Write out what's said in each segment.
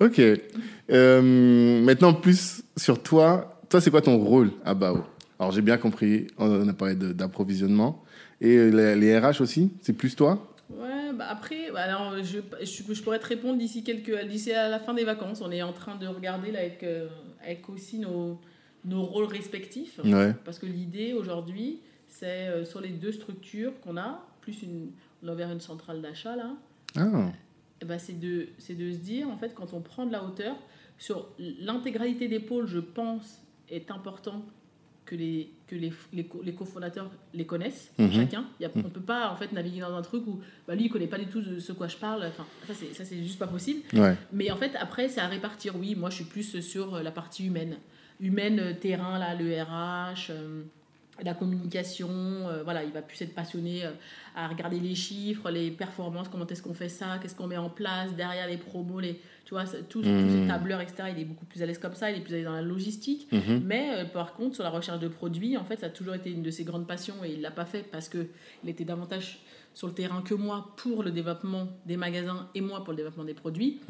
Ok. Euh, maintenant, plus sur toi. Toi, c'est quoi ton rôle à BAO? Alors, j'ai bien compris, on a parlé d'approvisionnement. Et les, les RH aussi C'est plus toi? Ouais, bah après, bah alors, je, je, je pourrais te répondre d'ici quelques, d'ici à la fin des vacances. On est en train de regarder là avec, euh, avec aussi nos, nos rôles respectifs. Ouais. Parce que l'idée aujourd'hui, c'est euh, sur les deux structures qu'on a, plus une, on a ouvert une centrale d'achat là, Ah, ben, c'est de, c'est de se dire, en fait, quand on prend de la hauteur, sur l'intégralité des pôles, je pense, est important que les, que les, les, les cofondateurs les connaissent, Mhm. chacun. Y a, on ne peut pas, en fait, naviguer dans un truc où bah, lui, il ne connaît pas du tout de ce quoi je parle. Enfin, ça, c'est, ça, c'est juste pas possible. ouais. Mais en fait, après, c'est à répartir. Oui, moi, je suis plus sur la partie humaine. Humaine, euh, terrain, là, le RH, euh, la communication. euh, voilà, il va plus être passionné euh, à regarder les chiffres, les performances, comment est-ce qu'on fait ça, qu'est-ce qu'on met en place, derrière les promos, les, tu vois, tous, tous Mhm. ces tableurs, etc. Il est beaucoup plus à l'aise comme ça, il est plus à l'aise dans la logistique. Mhm. Mais euh, par contre, sur la recherche de produits, en fait, ça a toujours été une de ses grandes passions et il l'a pas fait parce que il était davantage sur le terrain que moi pour le développement des magasins et moi pour le développement des produits.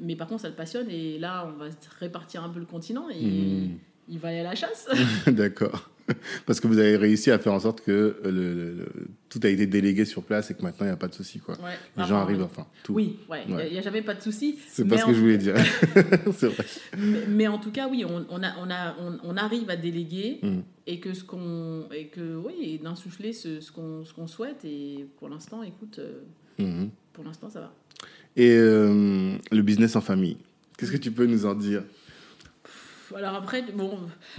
Mais par contre, ça le passionne et là, on va se répartir un peu le continent et Mhm. il va aller à la chasse. D'accord. Parce que vous avez réussi à faire en sorte que le, le- le- tout a été délégué sur place et que maintenant il n'y a pas de souci. Quoi. Ouais. Les gens arrivent, enfin, tout. Oui, il Ouais. n'y a, jamais pas de souci. C'est pas ce que je voulais dire. c'est vrai. Mais, mais en tout cas, oui, on, on, a, on, a, on, on arrive à déléguer Mm. et que ce qu'on et que oui, d'insuffler ce, ce qu'on souhaite et pour l'instant, écoute, euh, Mhm. pour l'instant, ça va. Et euh, le business en famille, qu'est-ce que tu peux nous en dire? Alors après, bon,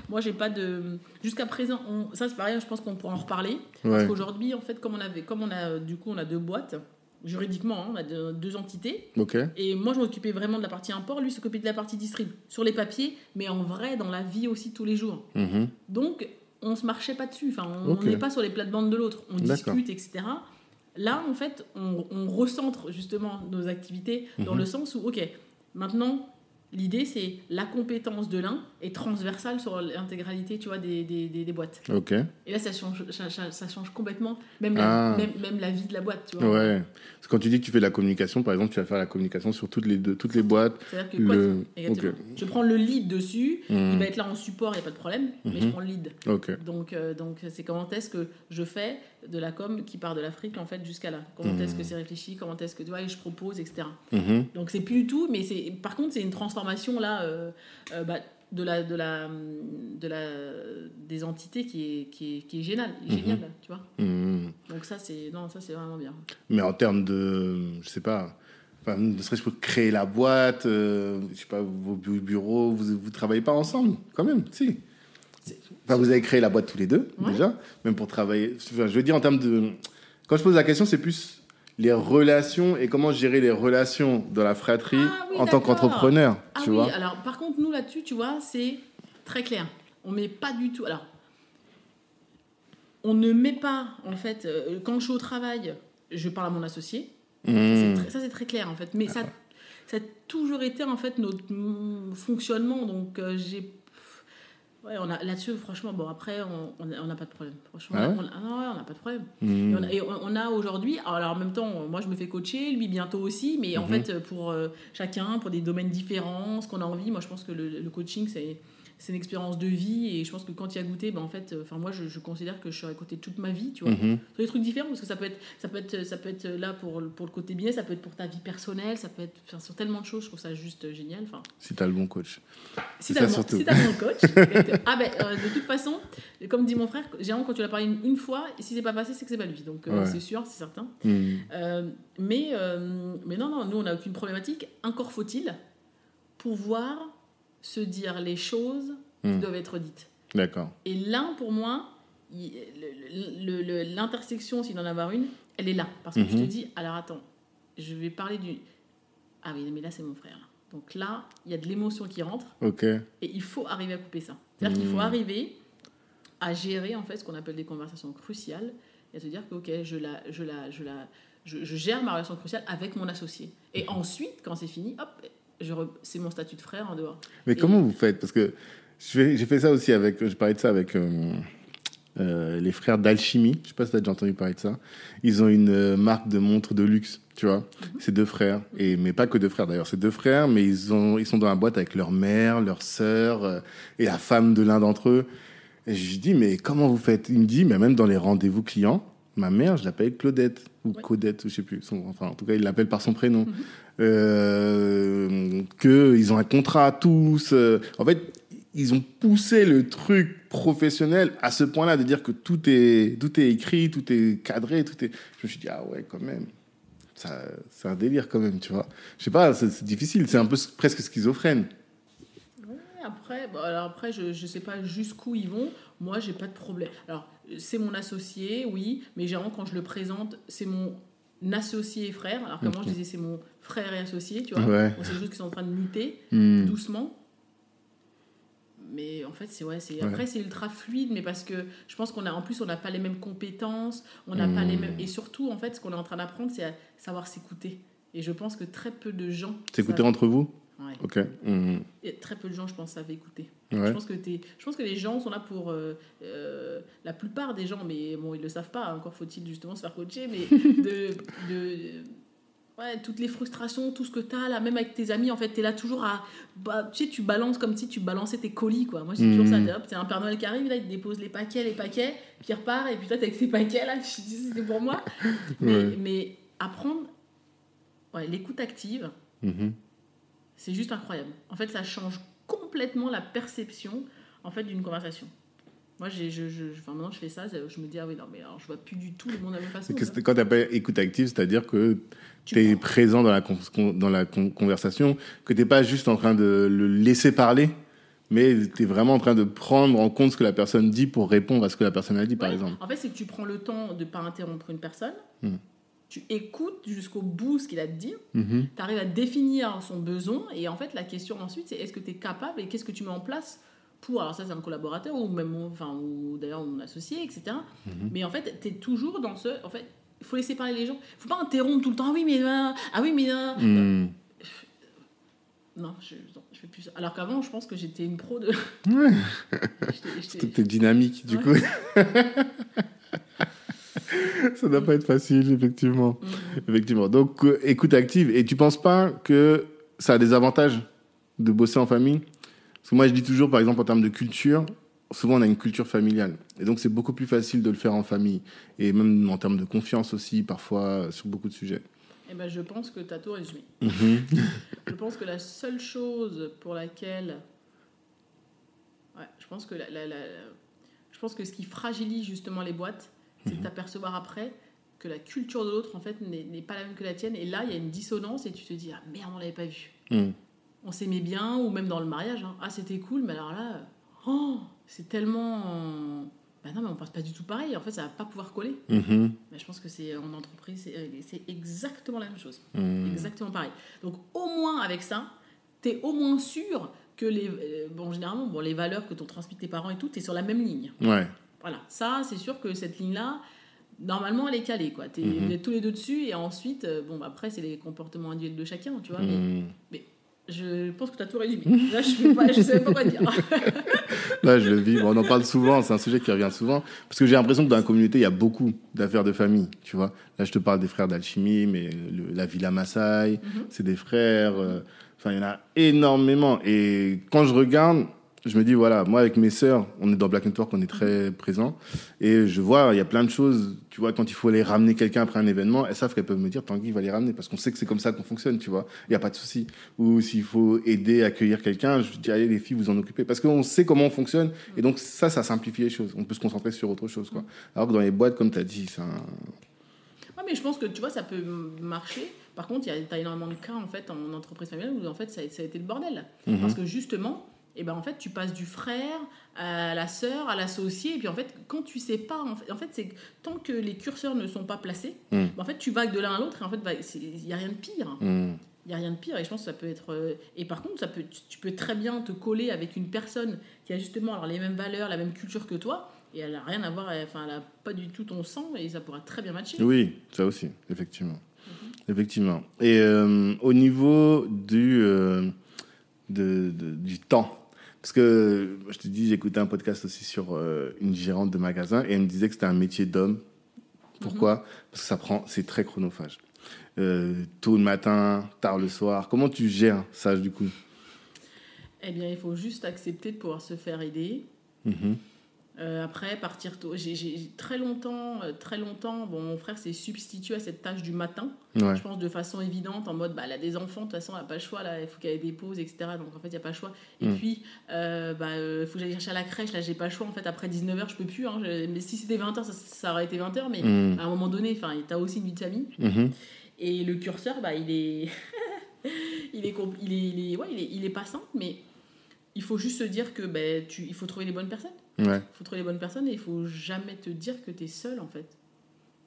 moi j'ai pas de. Jusqu'à présent, on- ça c'est pareil, je pense qu'on pourra en reparler. Parce qu'aujourd'hui, en fait, comme on avait, comme on a, du coup, on a deux boîtes, juridiquement, hein, on a deux, deux entités. Et moi, je m'occupais vraiment de la partie import, lui s'occupait de la partie distrib, sur les papiers, mais en vrai, dans la vie aussi tous les jours. Mhm. Donc, on se marchait pas dessus. Enfin, on n'est pas sur les plates-bandes de l'autre. On D'accord. discute, etc. Là, en fait, on, on recentre justement nos activités dans Mhm. le sens où, ok, maintenant, l'idée, c'est la compétence de l'un est transversale sur l'intégralité, tu vois, des, des, des- des boîtes. Ok. Et là, ça change, ça, change complètement, même la, Ah. même, même la vie de la boîte, tu vois. Ouais. Parce que quand tu dis que tu fais de la communication, par exemple, tu vas faire la communication sur toutes les, deux, toutes les boîtes. C'est-à-dire que quoi, Le... je prends le lead dessus, Mhm. il va être là en support, il n'y a pas de problème, mais je Mhm. prends le lead. Ok. Donc, euh, donc c'est comment est-ce que je fais de la com qui part de l'Afrique en fait jusqu'à là. Comment est-ce que c'est réfléchi, comment est-ce que tu vois, et je propose, etc. Mhm. Donc c'est plus du tout, mais c'est par contre c'est une transformation là euh, euh, bah, de la de la de la des entités qui est qui est, qui est géniale, géniale, tu vois. Mhm. Donc ça c'est non ça c'est vraiment bien. Mais en termes de, je sais pas, enfin, ne serait-ce que créer la boîte, euh, je sais pas, vos bu- bureaux, vous vous travaillez pas ensemble, quand même, si. Enfin, vous avez créé la boîte tous les deux, Ouais. déjà, même pour travailler. Enfin, je veux dire, en termes de. Quand je pose la question, c'est plus les relations et comment gérer les relations dans la fratrie Ah oui, en tant qu'entrepreneur, Ah tu oui, vois. alors par contre, nous là-dessus, tu vois, c'est très clair. On met pas du tout. Alors, on ne met pas, en fait, euh, quand je suis au travail, je parle à mon associé. Ça, c'est Mmh. très- Ça, c'est très clair, en fait. Mais ça, ça a toujours été, en fait, notre mm, fonctionnement. Donc, euh, j'ai. Ouais, on a là-dessus, franchement, bon, après, on on a- on n'a pas de problème. Franchement, Ah ouais on a- ah ouais, n'a pas de problème. Mmh. Et a, on a aujourd'hui, alors en même temps, moi je me fais coacher, lui bientôt aussi, mais en Mhm. fait pour euh, chacun, pour des domaines différents, ce qu'on a envie, moi je pense que le, le coaching c'est c'est une expérience de vie et je pense que quand tu y as goûté, ben en fait, enfin moi je, je considère que je suis à côté toute ma vie, tu vois, Mhm. des trucs différents parce que ça peut être ça peut être ça peut être là pour le- pour le côté business, ça peut être pour ta vie personnelle, ça peut être enfin, sur tellement de choses, je trouve ça juste euh, génial. Enfin, Si t'as le bon coach. si t'as le bon- surtout. si t'as le bon coach, ah ben euh, de toute façon, comme dit mon frère, généralement quand tu l'as parlé une, une fois, si c'est pas passé, c'est que c'est pas lui, donc euh, Ouais. c'est sûr, c'est certain. Mhm. Euh, mais, euh, mais non, non, nous, on n'a aucune problématique. Encore faut-il pouvoir se dire les choses qui Mm. doivent être dites. D'accord. Et là, pour moi, l'intersection, s'il en avoir une, elle est là. Parce que tu te Mhm. dis, alors attends, je vais parler du... Ah oui, mais là, c'est mon frère. Donc là, il y a de l'émotion qui rentre. Ok. Et il faut arriver à couper ça. C'est-à-dire qu'il faut Mm. arriver à gérer en fait ce qu'on appelle des conversations cruciales et à se dire que ok, je la, je la, je la, je, je gère ma relation cruciale avec mon associé. Et ensuite, quand c'est fini, hop, je re- c'est mon statut de frère en dehors. Mais Et- comment vous faites? Parce que j'ai fait ça aussi avec. Je parlais de ça avec. euh, euh, les frères d'Alchimie. Je sais pas si tu as déjà entendu parler de ça. Ils ont une euh, marque de montres de luxe, tu vois. C'est deux frères. Et, mais pas que deux frères d'ailleurs. C'est deux frères, mais ils, ont, ils sont dans la boîte avec leur mère, leur sœur et la femme de l'un d'entre eux. Et je lui dis, mais comment vous faites? Il me dit, mais même dans les rendez-vous clients, ma mère, je l'appelle Claudette ou Ouais. Codette, je sais plus. Son- enfin, en tout cas, il l'appelle par son prénom. Euh, que ils ont un contrat tous. euh, en fait, ils ont poussé le truc professionnel à ce point-là de dire que tout est tout est écrit, tout est cadré, tout est. Je me suis dit ah ouais quand même. Ça, c'est un délire quand même, tu vois. Je sais pas, c'est difficile, c'est un peu presque schizophrène. Après, bon, alors après, je ne sais pas jusqu'où ils vont. Moi, j'ai pas de problème. Alors, c'est mon associé, oui, mais généralement, quand je le présente, c'est mon associé et frère. Alors que moi, je disais, c'est mon frère et associé, tu vois. Ouais. C'est des choses qui sont en train de muter Hmm. doucement. Mais en fait, c'est ouais, c'est Ouais. après c'est ultra fluide, mais parce que je pense qu'on a en plus on n'a pas les mêmes compétences, on n'a pas Hmm. les mêmes et surtout en fait ce qu'on est en train d'apprendre c'est à savoir s'écouter. Et je pense que très peu de gens. Savent- entre vous? Ouais. Ok. Hmm. Et très peu de gens, je pense, savent écouter. Je, pense que t'es- je pense que les gens sont là pour. euh, euh, la plupart des gens, mais bon, ils le savent pas, encore faut-il justement se faire coacher, mais de. de ouais, toutes les frustrations, tout ce que tu as là, même avec tes amis, en fait, tu es là toujours à. Bah, tu sais, tu balances comme si tu balançais tes colis, quoi. Moi, c'est toujours ça. Mhm. Hop, C'est un Père Noël qui arrive, là, il te dépose les paquets, les paquets, puis il repart, et puis toi, t'es avec ces paquets, là, tu te dis, c'était pour moi. Mais, Ouais. mais apprendre. Ouais, l'écoute active, Mhm. c'est juste incroyable. En fait, ça change complètement la perception en fait d'une conversation. Moi, j'ai, je, je, enfin, maintenant, je fais ça, je me dis ah oui non mais alors je vois plus du tout le monde de la même façon. Que Quand tu appelles écoute active, c'est-à-dire que Tu es prends. présent dans la, con- con- dans la con- conversation, que tu n'es pas juste en train de le laisser parler, mais tu es vraiment en train de prendre en compte ce que la personne dit pour répondre à ce que la personne a dit, par exemple. En fait, c'est que tu prends le temps de ne pas interrompre une personne. Hmm. Tu écoutes jusqu'au bout ce qu'il a à te dire. Mhm. Tu arrives à définir son besoin. Et en fait, la question ensuite, c'est est-ce que tu es capable et qu'est-ce que tu mets en place pour. Alors, ça, c'est un collaborateur ou même enfin, ou d'ailleurs mon associé, etc. Mhm. Mais en fait, tu es toujours dans ce. En fait, il faut laisser parler les gens. Il faut pas interrompre tout le temps. Ah oui, mais. là, Ah oui, mais. là. Hmm. Non, je, non, je fais plus ça. Alors qu'avant, je pense que j'étais une pro de. Ouais. Est dynamique, du Ouais. coup. Ça doit pas être facile, effectivement. Mhm. effectivement. Donc, euh, écoute active. Et tu penses pas que ça a des avantages de bosser en famille? Parce que moi, je dis toujours, par exemple, en termes de culture, souvent on a une culture familiale. Et donc, c'est beaucoup plus facile de le faire en famille. Et même en termes de confiance aussi, parfois, sur beaucoup de sujets. Eh ben, je pense que tu as tout résumé. Mhm. Je pense que la seule chose pour laquelle. Ouais, je pense que la, la- la- je pense que ce qui fragilise justement les boîtes, c'est de t'apercevoir après que la culture de l'autre en fait n'est pas la même que la tienne. Et là, il y a une dissonance et tu te dis ah merde, on l'avait pas vu. Mhm. On s'aimait bien ou même dans le mariage. hein. Ah c'était cool, mais alors là, oh, c'est tellement. Bah non, mais on pense pas du tout pareil. En fait, ça va pas pouvoir coller. Mhm. Mais je pense que c'est en entreprise, c'est euh, exactement la même chose. Mhm. Exactement pareil. Donc au moins avec ça, tu es au moins sûr que les euh, bon généralement bon les valeurs que t'ont transmis tes parents et tout, tu es sur la même ligne. Ouais. Voilà, ça c'est sûr que cette ligne là normalement elle est calée quoi. Tu Mhm. es tous les deux dessus et ensuite euh, bon bah, après c'est les comportements individuels de chacun, tu vois Mhm. mais je pense que tu as tout résumé. Là, je sais je sais pas quoi dire. Là, je le vis. Bon, on en parle souvent, c'est un sujet qui revient souvent. Parce que j'ai l'impression que dans la communauté, il y a beaucoup d'affaires de famille, tu vois. Là, je te parle des frères d'alchimie, mais le- la Villa Maasai, Mhm. c'est des frères. euh, Enfin, il y en a énormément. Et quand je regarde, je me dis, voilà, moi, avec mes sœurs, on est dans Black Network, on est très présents. Et je vois, il y a plein de choses, tu vois, quand il faut aller ramener quelqu'un après un événement, elles savent qu'elles peuvent me dire, Tanguy va les ramener, parce qu'on sait que c'est comme ça qu'on fonctionne, tu vois. Il n'y a pas de souci. Ou s'il faut aider, accueillir quelqu'un, je dis, allez, les filles, vous en occupez. Parce qu'on sait comment on fonctionne. Et donc, ça, ça simplifie les choses. On peut se concentrer sur autre chose, quoi. Alors que dans les boîtes, comme tu as dit, c'est un... Ouais, mais je pense que tu vois, ça peut marcher. Par contre, il y a t'as énormément de cas en fait en entreprise familiale où en fait ça a, ça a été le bordel. Mhm. Parce que justement, et ben en fait, tu passes du frère à la sœur, à l'associé, et puis en fait, quand tu sais pas, en fait, en fait c'est tant que les curseurs ne sont pas placés, Mhm. ben, en fait, tu vagues de l'un à l'autre, et en fait, il y a rien de pire. Hmm. Il y a rien de pire, et je pense que ça peut être. euh, Et par contre, ça peut, tu- peux très bien te coller avec une personne qui a justement alors, les mêmes valeurs, la même culture que toi, et elle a rien à voir, enfin, elle a pas du tout ton sang, et ça pourra très bien matcher. Oui, ça aussi, effectivement. Effectivement. Et euh, au niveau du, euh, de, de- du temps, Parce que je te dis, j'écoutais un podcast aussi sur euh, une gérante de magasin et elle me disait que c'était un métier d'homme. Pourquoi? Parce que ça prend, c'est très chronophage. Euh, tôt le matin, tard le soir. Comment tu gères ça du coup? Eh bien, il faut juste accepter de pouvoir se faire aider. Mhm. Euh, après, partir tôt. J'ai- très longtemps, euh, très longtemps, bon, mon frère s'est substitué à cette tâche du matin. Ouais. Je pense de façon évidente, en mode, bah, elle a des enfants, de toute façon, elle n'a pas le choix, là, il faut qu'elle ait des pauses, etc. Donc, en fait, il n'y a pas le choix. Et Mm. puis, euh, bah, faut que j'aille chercher à la crèche, là, j'ai pas le choix, en fait, après 19h, je peux plus. Hein, mais si c'était 20h, ça, ça aurait été 20h, mais Mhm. à un moment donné, tu as aussi une vie de famille. Mhm. Et le curseur, bah, il est. il, est compl- il, est, il, est, ouais, il, est, il est pas simple, mais il faut juste se dire que ben, tu, il faut trouver les bonnes personnes. Ouais. Il faut trouver les bonnes personnes et il faut jamais te dire que tu es seul en fait.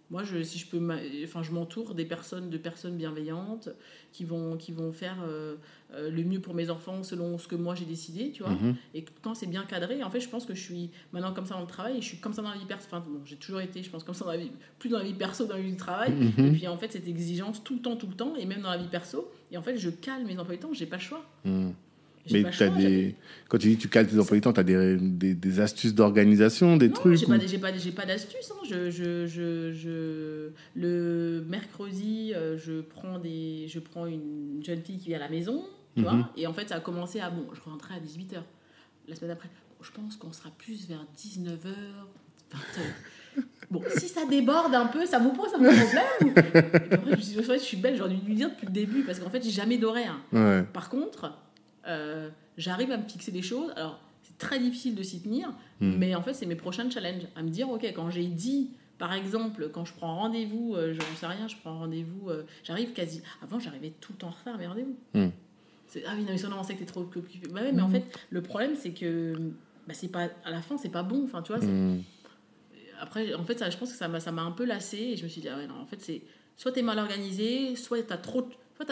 Moi, je, si je peux, enfin, je m'entoure des personnes, de personnes bienveillantes qui vont, qui vont faire euh, euh, le mieux pour mes enfants selon ce que moi j'ai décidé, tu vois. Mhm. Et quand c'est bien cadré, en fait, je pense que je suis maintenant comme ça dans le travail et je suis comme ça dans la vie perso. Enfin, bon, j'ai toujours été, je pense, comme ça dans la vie, plus dans la vie perso, dans la vie du travail. Et Mhm. puis en fait, cette exigence tout le temps, tout le temps, et même dans la vie perso. Et en fait, je calme mes emplois du temps, j'ai pas le choix. Mhm. Mais j'ai- des... quand tu dis que tu cales tes emplois du temps, tu as des, des, des astuces d'organisation, des Non, trucs j'ai ou- pas, pas, j'ai pas d'astuce. hein. Je, je, je, je- le mercredi, euh, je prends des, je prends une jeune fille qui vient à la maison, tu Mhm. vois. Et en fait, ça a commencé à bon, je rentrais à 18h. La semaine d'après, bon, je pense qu'on sera plus vers 19h, 20h. Bon, si ça déborde un peu, ça vous pose un problème. Après, je ouais, je suis belle, j'aurais dû lui dire depuis le début, parce qu'en fait, j'ai jamais d'horaire. Ouais. Par contre, euh, j'arrive à me fixer des choses. Alors, c'est très difficile de s'y tenir, Mm. mais en fait, c'est mes prochains challenges. À me dire, OK, quand j'ai dit, par exemple, quand je prends rendez-vous, euh, je ne sais rien, je prends rendez-vous, euh, j'arrive quasi. Avant, j'arrivais tout le temps en retard à mes rendez-vous. Mm. C'est- Ah oui, non, mais ça, on sait que t'es trop occupé. Bah ouais, mais en Mm. fait, le problème, c'est que. Bah, c'est pas à la fin c'est pas bon enfin tu vois après en fait ça je pense que ça m'a un peu lassé et je me suis dit ah ouais non en fait c'est soit t'es mal organisé soit t'as trop de-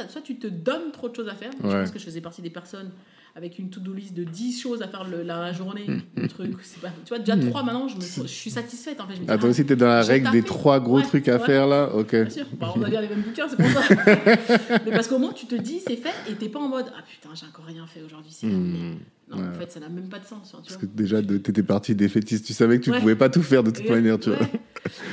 soit, tu te donnes trop de choses à faire je Ouais. pense que je faisais partie des personnes avec une to-do list de 10 choses à faire le- la journée le truc pas tu vois déjà trois maintenant je, me, je suis satisfaite en fait je me dis, Ah, toi ah, aussi, tu es dans la règle des taffé. trois gros Ouais, trucs à ouais. faire là Ok. Bien sûr, Bah, on va lire les mêmes bouquins, c'est pour ça. mais parce qu'au moins, tu te dis, c'est fait, et t'es pas en mode, ah putain, j'ai encore rien fait aujourd'hui, c'est merde. Non, en Ouais. fait, ça n'a même pas de sens. hein, tu Parce vois. que déjà, de- t'étais parti défaitiste. Tu savais que tu Ouais. pouvais pas tout faire de toute Et- manière, tu vois. ouais.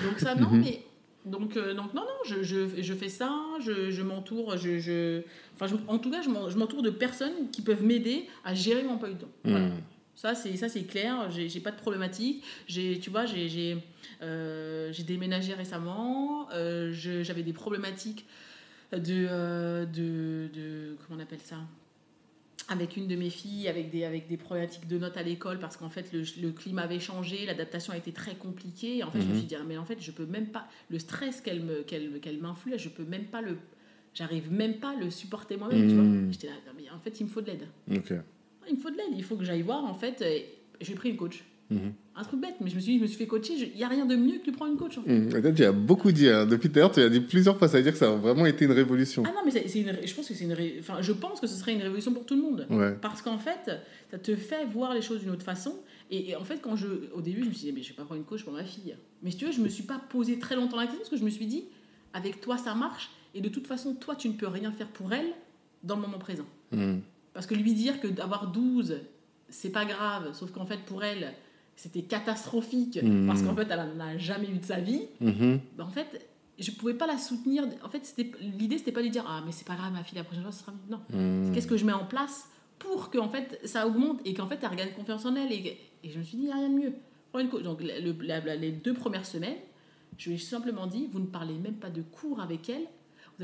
Donc ça, non, Mhm. mais... Donc, euh, donc non, non, je, je, je fais ça, je, je m'entoure, je, je... Enfin, en tout cas, je m'en- je m'entoure de personnes qui peuvent m'aider à gérer mon emploi du temps. Voilà. Ça, c'est ça c'est clair, j'ai pas de problématique. J'ai, tu vois, j'ai j'ai euh, j'ai déménagé récemment, euh, j'avais des problématiques de, de, de- Comment on appelle ça? Avec une de mes filles, avec des, avec des problématiques de notes à l'école, parce qu'en fait, le, le climat avait changé, l'adaptation a été très compliquée. Et en fait, je me Mhm. suis dit, ah, mais en fait, je peux même pas. Le stress qu'elle me- qu'elle qu'elle m'influe, je peux même pas le. J'arrive même pas à le supporter moi-même, tu Mhm. vois. J'étais là, non, mais en fait, il me faut de l'aide. Ok. Il me faut de l'aide, il faut que j'aille voir, en fait. J'ai pris une coach. Mhm. Un truc bête, mais je me suis dit, je me suis fait coacher, il n'y a rien de mieux que de prendre une coach, en fait. Mhm. Toi, tu as beaucoup dit, hein. depuis tout à l'heure, tu as dit plusieurs fois, ça veut dire que ça a vraiment été une révolution. Ah non, mais une, je pense que une, ré- enfin, je pense que ce serait une révolution pour tout le monde. Ouais. Parce qu'en fait, ça te fait voir les choses d'une autre façon. Et, et en fait, quand je, au début, je me suis dit, mais je vais pas prendre une coach pour ma fille. Mais si tu veux, je me suis pas posé très longtemps la question parce que je me suis dit, avec toi, ça marche. Et de toute façon, toi, tu ne peux rien faire pour elle dans le moment présent. Mhm. Parce que lui dire que d'avoir 12, c'est pas grave, sauf qu'en fait, pour elle, c'était catastrophique. Mhm. Parce qu'en fait, elle n'en a jamais eu de sa vie. Mhm. Ben, en fait, je pouvais pas la soutenir. En fait, c'était l'idée, c'était pas de lui dire, ah, mais c'est pas grave, ma fille, la prochaine fois, ce sera mieux. Non. Mhm. Qu'est-ce que je mets en place pour que en fait ça augmente et qu'en fait elle regagne confiance en elle et, et je me suis dit il n'y a rien de mieux donc le- la- les deux premières semaines je lui ai simplement dit vous ne parlez même pas de cours avec elle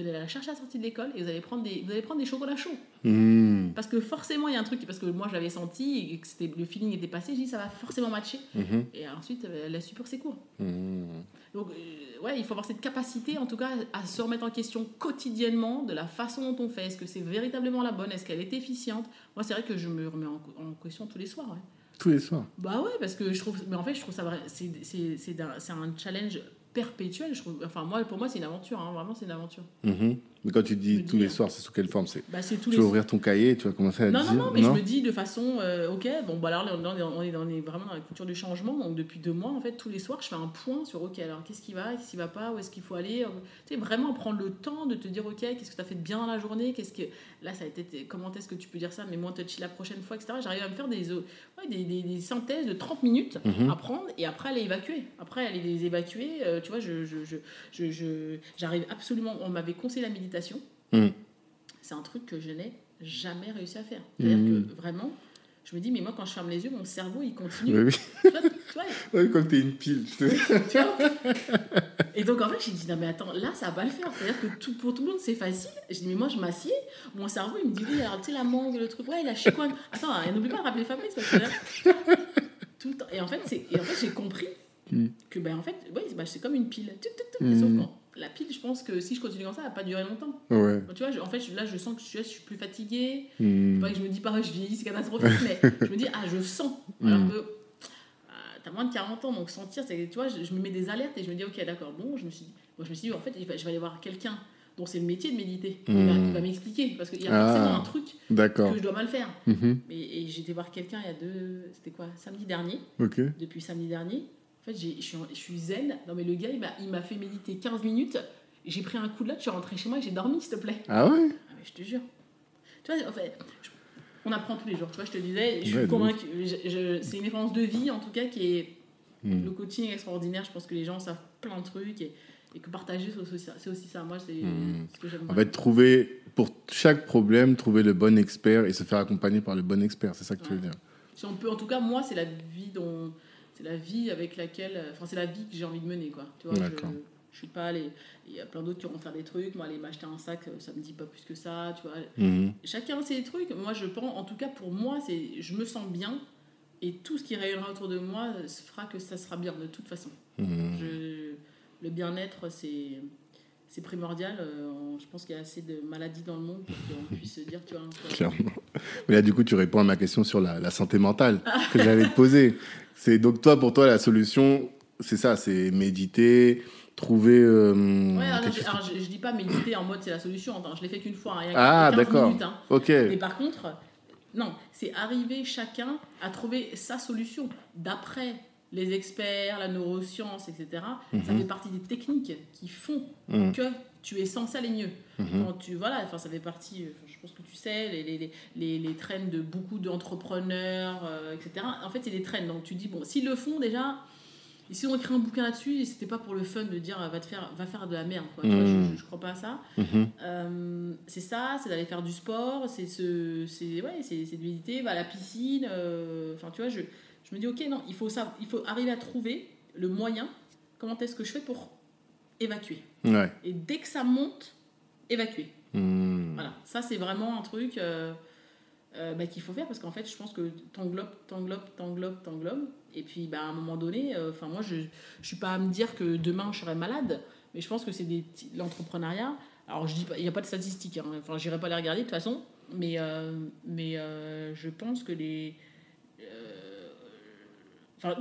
vous allez la chercher à la sortie de l'école et vous allez prendre des vous allez prendre des chocolats chauds Mhm. parce que forcément il y a un truc parce que moi je l'avais senti et que c'était le feeling était passé j'ai dit ça va forcément matcher Mhm. et ensuite elle a su pour ses cours Mhm. donc, euh, ouais, il faut avoir cette capacité, en tout cas, à se remettre en question quotidiennement de la façon dont on fait. Est-ce que c'est véritablement la bonne? Est-ce qu'elle est efficiente? Moi, c'est vrai que je me remets en, en question tous les soirs. ouais. Tous les soirs. Bah ouais, parce que je trouve. Mais en fait, je trouve ça. C'est c'est- c'est d'un- c'est un challenge perpétuel. Je trouve, enfin, moi, pour moi, c'est une aventure. hein, vraiment, c'est une aventure. Mhm. Mais quand tu dis tous les soirs, c'est sous quelle forme? C'est Bah, c'est tous Tu vas ouvrir ton cahier tu vas commencer à Non, dire non, non, mais je me dis de façon, euh, ok, bon, bah alors là, on est, on vraiment dans la culture du changement, donc depuis deux mois, en fait, tous les soirs, je fais un point sur, ok, alors qu'est-ce qui va, qu'est-ce qui va pas, où est-ce qu'il faut aller, tu sais, vraiment prendre le temps de te dire, ok, qu'est-ce que tu as fait de bien dans la journée, qu'est-ce que, là, ça a été, comment est-ce que tu peux dire ça, mais moins touchy la prochaine fois, etc. J'arrive à me faire des, euh, ouais, des, des, des synthèses de 30 minutes Mhm. à prendre et après aller évacuer. Après aller les évacuer, euh, tu vois, je, je, je, je, je- j'arrive absolument, on m'avait conseillé la méditation Mhm. c'est un truc que je n'ai jamais réussi à faire. C'est-à-dire Mhm. que vraiment, je me dis, mais moi, quand je ferme les yeux, mon cerveau, il continue. Oui, oui. Tu vois, Ouais, Comme t'es une pile. tu vois Et donc, en fait, j'ai dit, non, mais attends, là, ça va pas le faire. C'est-à-dire que tout, pour tout le monde, c'est facile. Je dis, mais moi, je m'assieds, mon cerveau, il me dit, oui, alors, tu sais, la mangue, le truc, ouais, la chicoine. Attends, n'oublie pas de rappeler Fabrice, parce que là, tout le temps. Et en fait, en j'ai compris Mhm. que, ben, en fait, ouais, c'est- bah, c'est comme une pile. Sauf que la pile, je pense que si je continue comme ça, elle va pas durer longtemps. Ouais. Tu vois, je- en fait, je- là, je sens que je suis, je suis plus fatiguée. Mhm. Pas que je me dis pas, je vieillis, c'est catastrophique, mais je me dis, ah, je sens. Alors Mm. que ah, t'as moins de 40 ans, donc sentir, c'est, tu vois, je, me mets des alertes et je me dis, ok, d'accord, bon, je me suis dit, moi, je me suis dit, en fait, je vais aller voir quelqu'un dont c'est le métier de méditer. Il va, Mm. il va m'expliquer, parce qu'il y a Ah. forcément un truc D'accord. que je dois mal faire. Mhm. Et, été voir quelqu'un il y a deux, c'était quoi, samedi dernier, depuis samedi dernier. Fait, je suis, zen. Non, mais le gars, il m'a, fait méditer 15 minutes. J'ai pris un coup de là, je suis rentrée chez moi et j'ai dormi, s'il te plaît. Ah ouais? Ah, mais je te jure. Tu vois, en fait, je- on apprend tous les jours. Tu vois, je te disais, je Ouais, suis de convaincue. c'est une expérience de vie, en tout cas, qui est. Mm. Le coaching est extraordinaire. Je pense que les gens savent plein de trucs et, et que partager, c'est aussi ça. Moi, c'est Mm. ce que j'aime En fait, trouver, pour chaque problème, trouver le bon expert et se faire accompagner par le bon expert. C'est ça que tu veux Ouais. dire? Si on peut, en tout cas, moi, c'est la vie dont. C'est la vie avec laquelle. Enfin, c'est la vie que j'ai envie de mener, quoi. Tu vois, je, je suis pas les. Il y a plein d'autres qui vont faire des trucs. Moi, aller m'acheter un sac, ça me dit pas plus que ça, tu vois. Mhm. chacun ses trucs. Moi, je pense, en tout cas pour moi, c'est, je me sens bien et tout ce qui rayonnera autour de moi euh, fera que ça sera bien de toute façon. Mhm. Je, le bien-être, c'est, c'est primordial. Euh, je pense qu'il y a assez de maladies dans le monde pour qu'on puisse se dire, tu vois. que- Clairement. Mais là, du coup, tu réponds à ma question sur la, la santé mentale que j'allais te poser. C'est donc toi, pour toi, la solution, c'est ça, c'est méditer, trouver. euh, Ouais, alors, je, alors, je, je dis pas méditer en mode c'est la solution. Attends, je l'ai fait qu'une fois. hein, il y a Ah, 15 d'accord. hein. Ok. Mais par contre, non, c'est arriver chacun à trouver sa solution. D'après les experts, la neuroscience, etc., ça Mhm. fait partie des techniques qui font Mhm. que tu es censé aller mieux. Mhm. Quand tu, voilà, enfin, ça fait partie, euh, je pense que tu sais, les, les, les, les, trends de beaucoup d'entrepreneurs, euh, etc. En fait, c'est des trends. Donc tu dis, bon, s'ils le font déjà, et si on écrit un bouquin là-dessus, c'était pas pour le fun de dire, va, te faire, va faire de la merde. Quoi. Vois, Mhm. je, je crois pas à ça. Mhm. Euh, c'est ça, c'est d'aller faire du sport, c'est ce, c'est ouais, c'est de méditer, va à la piscine. euh, Enfin, tu vois, je, je me dis ok, non, il faut ça, il faut arriver à trouver le moyen. Comment est-ce que je fais pour évacuer Ouais. Et dès que ça monte, évacuer. Mhm. Voilà, ça c'est vraiment un truc euh, euh, bah, qu'il faut faire parce qu'en fait, je pense que t'englobes, t'englobes, t'englobes, t'englobes. Et puis, bah, à un moment donné, euh, enfin moi, je ne suis pas à me dire que demain je serai malade, mais je pense que c'est l'entrepreneuriat. Alors, je dis pas, il n'y a pas de statistiques, hein. enfin, j'irai pas les regarder de toute façon, mais, mais je pense que les.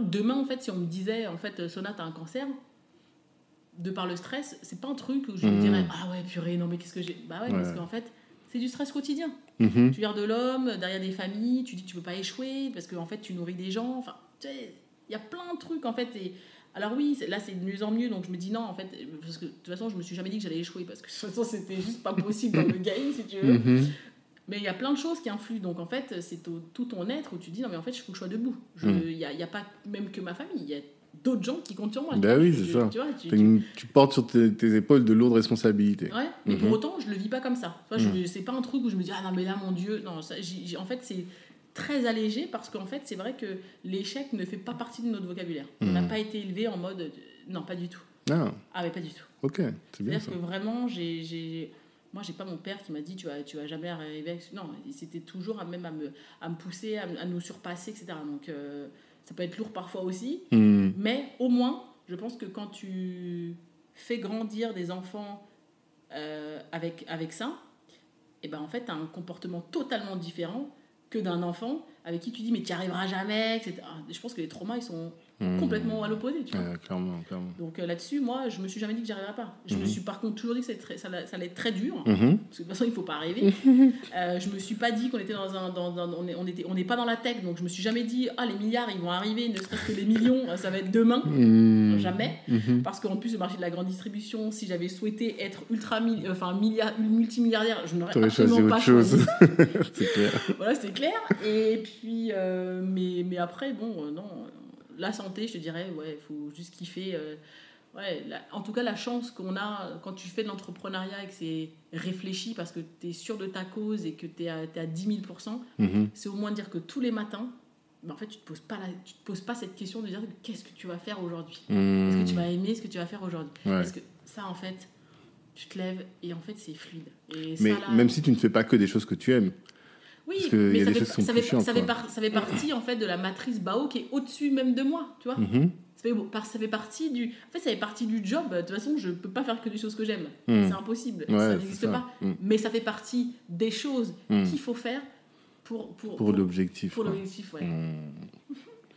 demain, en fait, si on me disait, en fait, Sona, t'as un cancer, de par le stress, c'est pas un truc où je me Mhm. dirais, ah ouais, purée, non, mais qu'est-ce que j'ai? Bah ouais, Ouais. parce qu'en fait, c'est du stress quotidien. Mhm. Tu viens de l'homme, derrière des familles, tu dis que tu peux pas échouer parce qu'en fait, tu nourris des gens. Enfin, tu sais, il y a plein de trucs en fait. Et... Alors oui, là, c'est de mieux en mieux, donc je me dis non, en fait, parce que de toute façon, je me suis jamais dit que j'allais échouer parce que de toute façon, c'était juste pas possible dans le game, si tu veux. Mhm. Mais il y a plein de choses qui influent. Donc en fait, c'est tout ton être où tu dis non, mais en fait, il faut que je sois debout. Je- Mm. Il n'y a, y a pas même que ma famille, il y a d'autres gens qui comptent sur moi. Bah oui, c'est ça. Tu vois, tu- Fait que Tu portes sur tes, tes épaules de lourdes responsabilités. Ouais, mais pour Mhm. autant, je le vis pas comme ça. Vois, je- C'est pas un truc où je me dis, ah non, mais là, mon Dieu. Non, ça, j'ai- en fait, c'est très allégé parce qu'en fait, c'est vrai que l'échec ne fait pas partie de notre vocabulaire. On n'a Mhm. pas été élevé en mode. Non, pas du tout. Ah, Ah, mais pas du tout. ok, c'est bien C'est-à-dire que vraiment, j'ai. Moi, j'ai pas mon père qui m'a dit, tu vas, tu vas jamais arriver. Non, c'était toujours à, même à me, à me pousser, à nous surpasser, etc. Donc, euh, ça peut être lourd parfois aussi. Mhm. Mais au moins, je pense que quand tu fais grandir des enfants euh, avec, avec ça, et ben en fait, tu as un comportement totalement différent que d'un enfant avec qui tu dis mais tu n'y arriveras jamais, etc. Je pense que les traumas, ils sont Mmh. complètement à l'opposé. Tu vois. Ouais, clairement, clairement. Donc euh, là-dessus, moi, je me suis jamais dit que j'y arriverais pas. Je me Mhm. suis par contre toujours dit que ça allait être très- ça, allait- ça allait être très dur. Mhm. Parce que de toute façon, il faut pas rêver. euh, je me suis pas dit qu'on était dans un. Dans, dans- on est- on était, on n'est pas dans la tech, donc je me suis jamais dit, ah, les milliards, ils vont arriver, ne serait-ce que les millions, euh, ça va être demain. Mmh. Jamais. Parce qu'en plus, le marché de la grande distribution, si j'avais souhaité être ultra mil- enfin, milliard, multimilliardaire, je n'aurais absolument pas chose. choisi. C'est clair. voilà, c'est clair. Et puis, euh, mais, mais après, bon, euh, non, euh, la santé, je te dirais, ouais, il faut juste kiffer. euh, ouais, la- en tout cas, la chance qu'on a quand tu fais de l'entrepreneuriat et que c'est réfléchi parce que tu es sûr de ta cause et que tu es, à- t'es à 10 000 Mhm. c'est au moins dire que tous les matins, ben, en fait, tu te poses pas la- tu te poses pas cette question de dire qu'est-ce que tu vas faire aujourd'hui? Est-ce que tu vas aimer ce que tu vas faire aujourd'hui? Ouais. Parce que ça, en fait, tu te lèves et en fait, c'est fluide. Et Mais ça, là, même si tu ne fais pas que des choses que tu aimes. Oui, mais ça fait, choses qui sont ça, plus fait, chiantes, ça, fait quoi. par- ça fait partie en fait de la matrice Bao qui est au-dessus même de moi, tu vois. Mhm. Ça, fait, par- ça fait partie du, en fait, ça fait partie du job. De toute façon, je peux pas faire que des choses que j'aime. Mm. C'est impossible. Ouais, ça n'existe pas. Mm. Mais ça fait partie des choses qu'il faut faire pour pour, Pour l'objectif. pour l'objectif. Ouais.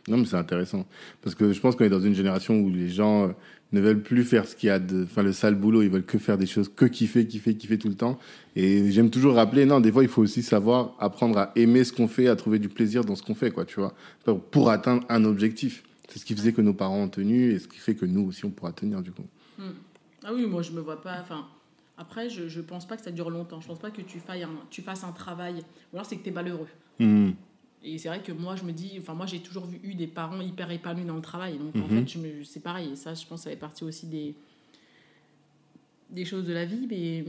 Non, mais c'est intéressant. Parce que je pense qu'on est dans une génération où les gens euh, ne veulent plus faire ce qu'il y a de. Enfin, le sale boulot, ils veulent que faire des choses, que kiffer, kiffer, kiffer tout le temps. Et j'aime toujours rappeler, non, des fois, il faut aussi savoir apprendre à aimer ce qu'on fait, à trouver du plaisir dans ce qu'on fait, quoi, tu vois. Pour, atteindre un objectif. C'est ce qui faisait que nos parents ont tenu et ce qui fait que nous aussi, on pourra tenir, du coup. Ah oui, moi je me vois pas. Enfin, après, je, je pense pas que ça dure longtemps. Je pense pas que tu, fasses un, tu fasses un travail. Ou alors c'est que tu es malheureux. Mmh. Et c'est vrai que moi, je me dis, enfin, moi, j'ai toujours vu, eu des parents hyper épanouis dans le travail. Donc, en Mhm. fait, je me- c'est pareil. Et ça, je pense, que ça fait partie aussi des, des choses de la vie, mais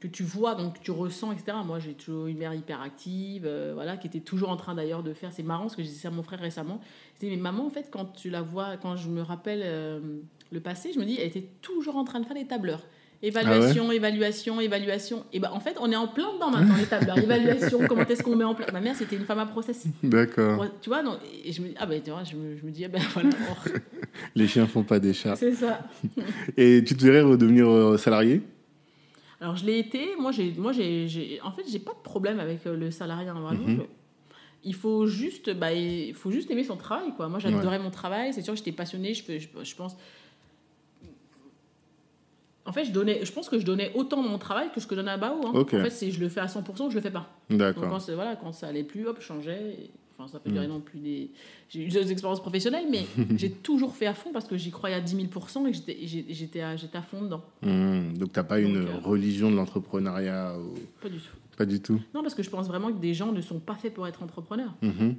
que tu vois, donc tu ressens, etc. Moi, j'ai toujours une mère hyper active, euh, voilà, qui était toujours en train d'ailleurs de faire. C'est marrant, parce que j'ai dit ça à mon frère récemment. Je disais, mais maman, en fait, quand tu la vois, quand je me rappelle euh, le passé, je me dis, elle était toujours en train de faire des tableurs. Évaluation, évaluation, évaluation. Et ben en fait, on est en plein dedans maintenant, les tableurs. Évaluation, comment est-ce qu'on met en place? Ma mère, c'était une femme à process. D'accord. Tu vois, non, et je me dis, ah ben tu vois, je me, je me dis, ah ben voilà, oh, Les chiens font pas des chats. c'est ça. Et tu te verrais redevenir euh, salarié? Alors je l'ai été, moi j'ai, moi j'ai, en fait j'ai pas de problème avec euh, le salariat, hein, vraiment. Je- il faut juste, bah, il faut juste aimer son travail, quoi. Moi j'adorais mon travail, c'est sûr que j'étais passionnée, je, je, je pense. En fait, je, donnais, je pense que je donnais autant mon travail que ce que je donnais à Bao. hein. En fait, c'est je le fais à 100%, je le fais pas. Donc quand, D'accord. c'est- voilà, quand ça allait plus, hop, je changeais. Et- Enfin, ça peut Mm. durer non plus des. J'ai eu des expériences professionnelles, mais j'ai toujours fait à fond parce que j'y croyais à 10 000% et j'étais- j'étais à, à fond dedans. Mmh. Donc, t'as pas une euh, religion de l'entrepreneuriat ou- Pas du tout. Pas du tout. Non, parce que je pense vraiment que des gens ne sont pas faits pour être entrepreneurs. Mhm.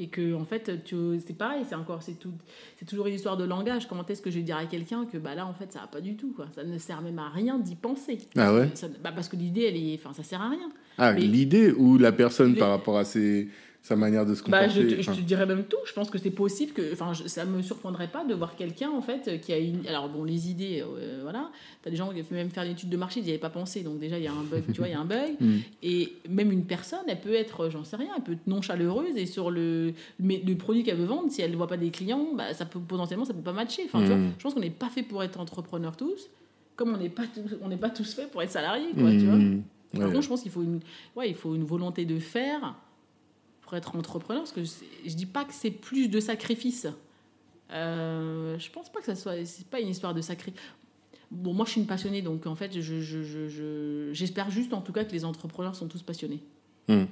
Et que, en fait, tu- c'est pareil, c'est encore, c'est tout, c'est toujours une histoire de langage. Comment est-ce que je vais dire à quelqu'un que, bah là, en fait, ça va pas du tout, quoi. Ça ne sert même à rien d'y penser. Ah ouais? Ça- bah, Parce que l'idée, elle est, enfin, ça sert à rien. Ah, l'idée ou la personne Les- par rapport à ses, sa manière de se Bah, comporter je, te, je te dirais même tout. Je pense que c'est possible que, enfin, je- ça me surprendrait pas de voir quelqu'un en fait qui a une. Alors bon, les idées, euh, voilà. T'as des gens qui même faire l'étude de marché, ils n'y avaient pas pensé. Donc déjà, il y a un bug. tu vois, il y a un bug. Mm. Et même une personne, elle peut être, j'en sais rien, elle peut être non chaleureuse et sur le, mais le produit qu'elle veut vendre, si elle ne voit pas des clients, bah, ça peut potentiellement ça peut pas matcher. Enfin, tu vois, Mm. je pense qu'on n'est pas fait pour être entrepreneur tous, comme on n'est pas tous, on n'est pas tous faits pour être salariés, quoi. Tu vois. mmh. Par Ouais. contre, je pense qu'il faut une, ouais, il faut une volonté de faire pour être entrepreneur. Parce que je, je dis pas que c'est plus de sacrifice. Euh, je pense pas que ça soit. C'est pas une histoire de sacrifice. Bon, moi, je suis une passionnée, donc en fait, je, je- je- je- j'espère juste en tout cas que les entrepreneurs sont tous passionnés. Mm.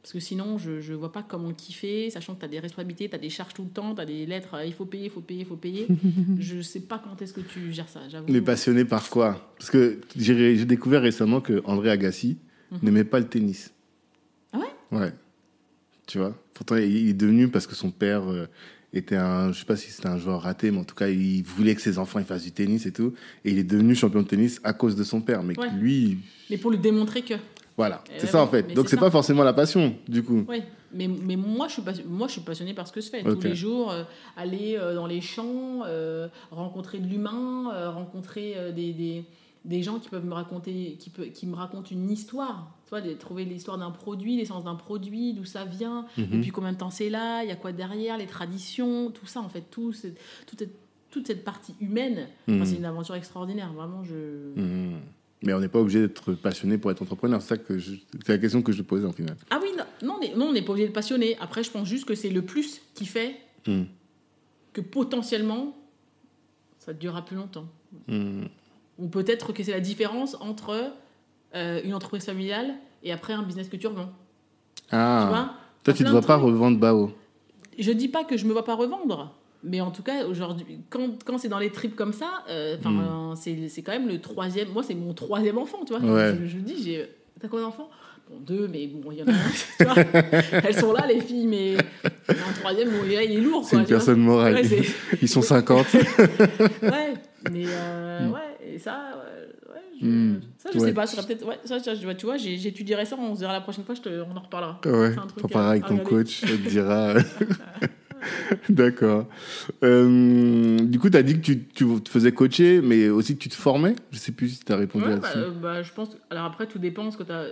Parce que sinon, je ne vois pas comment kiffer, sachant que tu as des responsabilités, tu as des charges tout le temps, tu as des lettres, euh, il faut payer, il faut payer, il faut payer. je sais pas quand est-ce que tu gères ça, j'avoue. Mais passionné par quoi? Parce que j'ai j'ai découvert récemment que André Agassi Mhm. n'aimait pas le tennis. Ah ouais? Ouais. Tu vois Pourtant, il est devenu parce que son père euh, était un, je sais pas si c'était un joueur raté, mais en tout cas, il voulait que ses enfants ils fassent du tennis et tout. Et il est devenu champion de tennis à cause de son père. Mais Ouais. lui, Mais pour lui démontrer que. voilà, Eh c'est ça en fait. Donc c'est pas forcément la passion, du coup. Oui, mais, mais moi, je suis moi, je suis passionnée par ce que je fais. Tous les jours, euh, aller euh, dans les champs, euh, rencontrer de l'humain, rencontrer des, des, des gens qui peuvent me raconter, qui, peut, qui me racontent une histoire. Tu vois, de trouver l'histoire d'un produit, l'essence d'un produit, d'où ça vient, depuis combien de temps c'est là, il y a quoi derrière, les traditions, tout ça, en fait, tout, c'est- toute, cette, toute cette partie humaine. Enfin, Mhm. C'est une aventure extraordinaire, vraiment. Je... Mhm. Mais on n'est pas obligé d'être passionné pour être entrepreneur. C'est ça que c'est la question que je te posais en final. Ah oui, non, non, on n'est pas obligé de passionner. Après, je pense juste que c'est le plus qui fait Mhm. que potentiellement, ça durera plus longtemps. Ou peut-être que c'est la différence entre euh, une entreprise familiale et après un business que tu revends. Tu Ah, vois toi, tu ne dois pas revendre Bao. Je dis pas que je me vois pas revendre, mais en tout cas, aujourd'hui, quand, quand c'est dans les tripes comme ça, euh, Mm. c'est quand même le troisième. Moi, c'est mon troisième enfant, tu vois. Ouais. Je, je dis, j'ai. T'as combien d'enfants? Bon, deux, mais bon, il y en a un. tu vois. Elles sont là, les filles, mais un troisième, bon, il est, lourd, C'est une tu personne morale. Ouais, Ils sont 50. ouais, mais euh, Mm. ouais, et ça, je, Mm. ça, je Ouais. sais pas, ça peut-être. Ouais, ça, ça, tu vois, j'étudierai ça, on se verra la prochaine fois, je te, on en reparlera. ouais, à- parleras avec à ton coach, il te dira. D'accord. Euh, du coup, tu as dit que tu, tu te faisais coacher, mais aussi que tu te formais. Je sais plus si tu as répondu Ouais, bah, là-dessus. euh, bah, je pense. Alors après, tout dépend ce que as.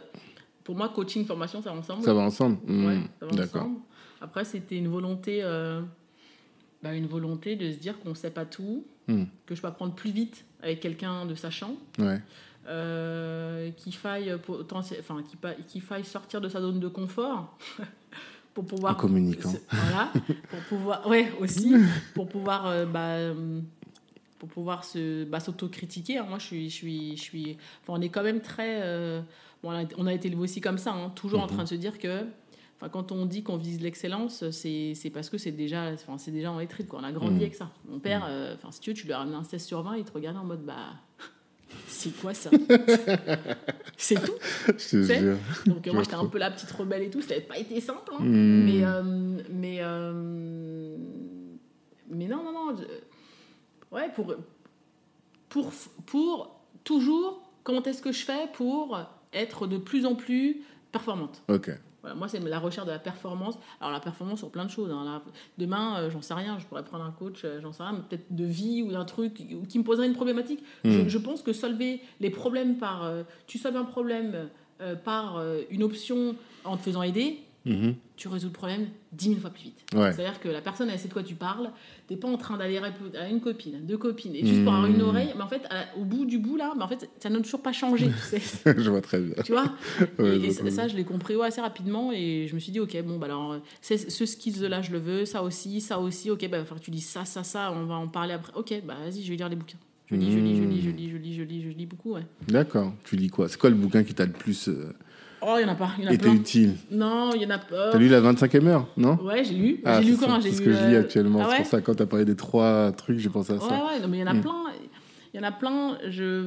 Pour moi, coaching, formation, ça va ensemble. Ça va ensemble Hmm, Ouais, ça D'accord. Après, c'était une volonté, euh, bah, une volonté de se dire qu'on ne sait pas tout, Hmm. que je peux apprendre plus vite avec quelqu'un de sachant, Ouais. euh, qu'il faille, enfin, qu'il pa- qu'il faille sortir de sa zone de confort pour pouvoir En communiquant. Voilà, pour pouvoir, ouais, aussi, pour pouvoir, euh, bah, pour pouvoir se, bah, s'autocritiquer. hein. Moi, je suis, je suis, je suis, enfin, on est quand même très, euh, bon, on a été- élevé aussi comme ça, hein, toujours en Mhm. train de se dire que, enfin, quand on dit qu'on vise l'excellence, c'est, c'est parce que c'est déjà, enfin, c'est déjà les tripes, quoi. On a grandi Mhm. avec ça. Mon père, euh, enfin, si tu veux, tu lui as ramené un 16 sur 20, il te regardait en mode, bah, c'est quoi ça? C'est tout. Jure. Donc euh, moi j'étais un peu la petite rebelle et tout, ça n'avait pas été simple. hein. Mais, euh, mais, euh, mais non, non, non. je- ouais, pour, pour, pour toujours, comment est-ce que je fais pour être de plus en plus performante? Ok. Voilà, moi, c'est la recherche de la performance. Alors, la performance sur plein de choses. hein. Là, demain, euh, j'en sais rien, je pourrais prendre un coach, euh, j'en sais rien, mais peut-être de vie ou d'un truc qui, me poserait une problématique. Je, Mm. je pense que solver les problèmes par. euh, tu solves un problème par une option en te faisant aider, Mhm. tu résous le problème 10 000 fois plus vite. Ouais. C'est-à-dire que la personne, elle sait de quoi tu parles. T'es pas en train d'aller à une copine, deux copines, et juste pour avoir une Mm. oreille. Mais en fait, à- au bout du bout, là, mais en fait, ça n'a toujours pas changé, tu sais. je vois très bien. Tu vois Ouais, Et, et ça, je l'ai compris ouais, assez rapidement et je me suis dit, ok, bon, bah alors, ce skill-là, je le veux, ça aussi, ça aussi, ok, bah, que tu lis ça, ça, ça, on va en parler après. Ok, bah vas-y, je vais lire les bouquins. Je lis, je lis, je lis, je lis, je lis, je lis, je lis beaucoup, ouais. D'accord. Tu lis quoi? C'est quoi le bouquin qui t'a le plus euh, Oh, il y en a pas, il y en a plein. utile Non, il y en a pas. T'as lu la 25e heure, non? Ouais, j'ai lu. Ah, j'ai lu c'est quand ça, J'ai C'est ce lu, que je lis euh, actuellement. Ah c'est ouais pour ça, quand t'as parlé des trois trucs, j'ai pensé à Ouais, ça. ouais, non, mais il y en a Mm. plein. Il y en a plein. Je.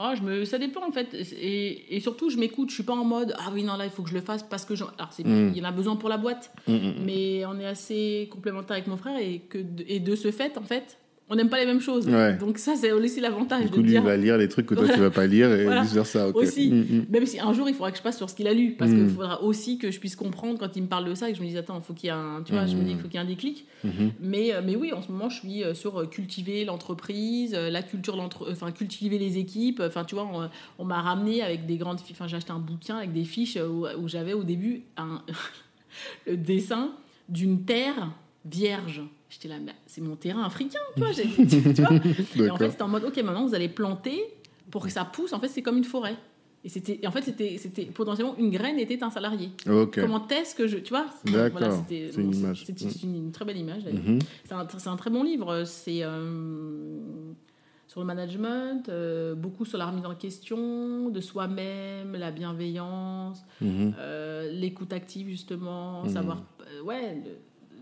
Oh, je me... Ça dépend en fait. Et, et surtout, je m'écoute. Je suis pas en mode Ah oui, non, là, il faut que je le fasse parce que. j'en- Alors, c'est... Mm. il y en a besoin pour la boîte. Mm, mm, mm. mais on est assez complémentaires avec mon frère et, que de, et de ce fait, en fait, on n'aime pas les mêmes choses. Ouais. Donc ça, c'est aussi l'avantage Du de coup, lui, dire, il va lire les trucs que toi, Voilà. tu vas pas lire et Voilà. versa. ok. Aussi. Mm, mm. même si un jour, il faudra que je passe sur ce qu'il a lu, parce Mm. qu'il faudra aussi que je puisse comprendre quand il me parle de ça et que je me dise, attends, faut qu'il y ait un, tu vois, je me dis Mm. faut qu'il y ait un déclic. Mhm. Mais, euh, mais oui, en ce moment, je suis euh, sur euh, cultiver l'entreprise, la culture, enfin cultiver les équipes. Enfin, tu vois, on, on m'a ramené avec des grandes fiches. Enfin, j'ai acheté un bouquin avec des fiches où, où j'avais au début un, le dessin d'une terre vierge. J'étais là, c'est mon terrain africain, tu vois. j'ai- tu vois? Et en fait, c'était en mode, ok, maintenant vous allez planter pour que ça pousse. En fait, c'est comme une forêt. Et c'était, en fait, c'était, c'était potentiellement une graine était un salarié. Comment est-ce que je, tu vois? D'accord, c'était, c'est une bon, image. c'est- c'est une, une très belle image. Mhm. C'est un, c'est un très bon livre. C'est euh, sur le management, euh, beaucoup sur la remise en question de soi-même, la bienveillance, Mhm. euh, l'écoute active justement, Mhm. savoir, ouais, le-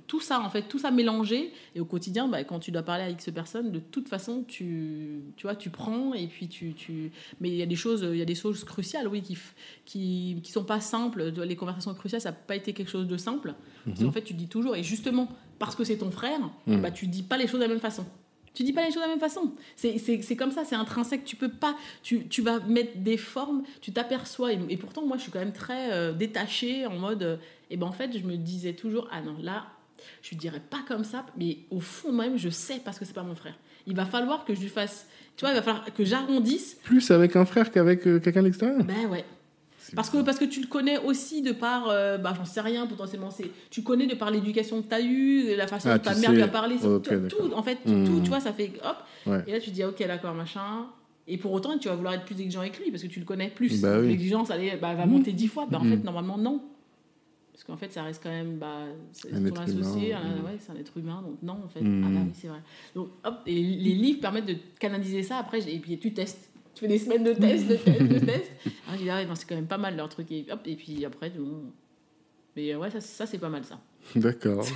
tout ça en fait, tout ça mélangé. Et au quotidien, bah, quand tu dois parler avec ce personne, de toute façon, tu, tu vois, tu prends et puis tu, tu... mais il y a des choses, il y a des choses cruciales, oui, qui, qui, qui sont pas simples. Les conversations cruciales, ça n'a pas été quelque chose de simple. Parce Mhm. fait, tu dis toujours, et justement, parce que c'est ton frère, Mhm. bah, tu dis pas les choses de la même façon. Tu dis pas les choses de la même façon. C'est- comme ça, c'est intrinsèque. Tu peux pas. Tu, tu vas mettre des formes, tu t'aperçois. Et, et pourtant, moi, je suis quand même très euh, détachée en mode. euh, et ben en fait, je me disais toujours, ah non, là, je lui dirais pas comme ça, mais au fond moi-même, je sais parce que c'est pas mon frère. Il va falloir que je lui fasse. Tu vois, il va falloir que j'arrondisse. Plus avec un frère qu'avec euh, quelqu'un de l'extérieur. Ben ouais. Parce que, parce que tu le connais aussi de par, euh, bah, j'en sais rien, potentiellement, c'est, tu connais de par l'éducation que tu as eue, la façon Ah, dont ta mère sais. lui a parlé, tout, en fait, Hmm. tout, tu vois, ça fait hop. Ouais. Et là, tu dis, ok, d'accord, machin. Et pour autant, tu vas vouloir être plus exigeant avec lui parce que tu le connais plus. Bah oui. L'exigence, elle, bah, elle va Hmm. monter dix fois. Bah, en Hmm. fait, normalement, non. Parce qu'en fait, ça reste quand même bah, Un être associé, humain, un- ouais, c'est un être humain, donc non, en fait. Mm. Ah bah oui, c'est vrai. Donc, hop, et les livres permettent de canaliser ça après, et puis tu testes. Tu fais des semaines de tests, de tests, de tests. Ah, j'ai ah non, c'est quand même pas mal leur truc. Et, hop, et puis après, bon. Mais euh, ouais, ça, ça c'est pas mal ça. D'accord.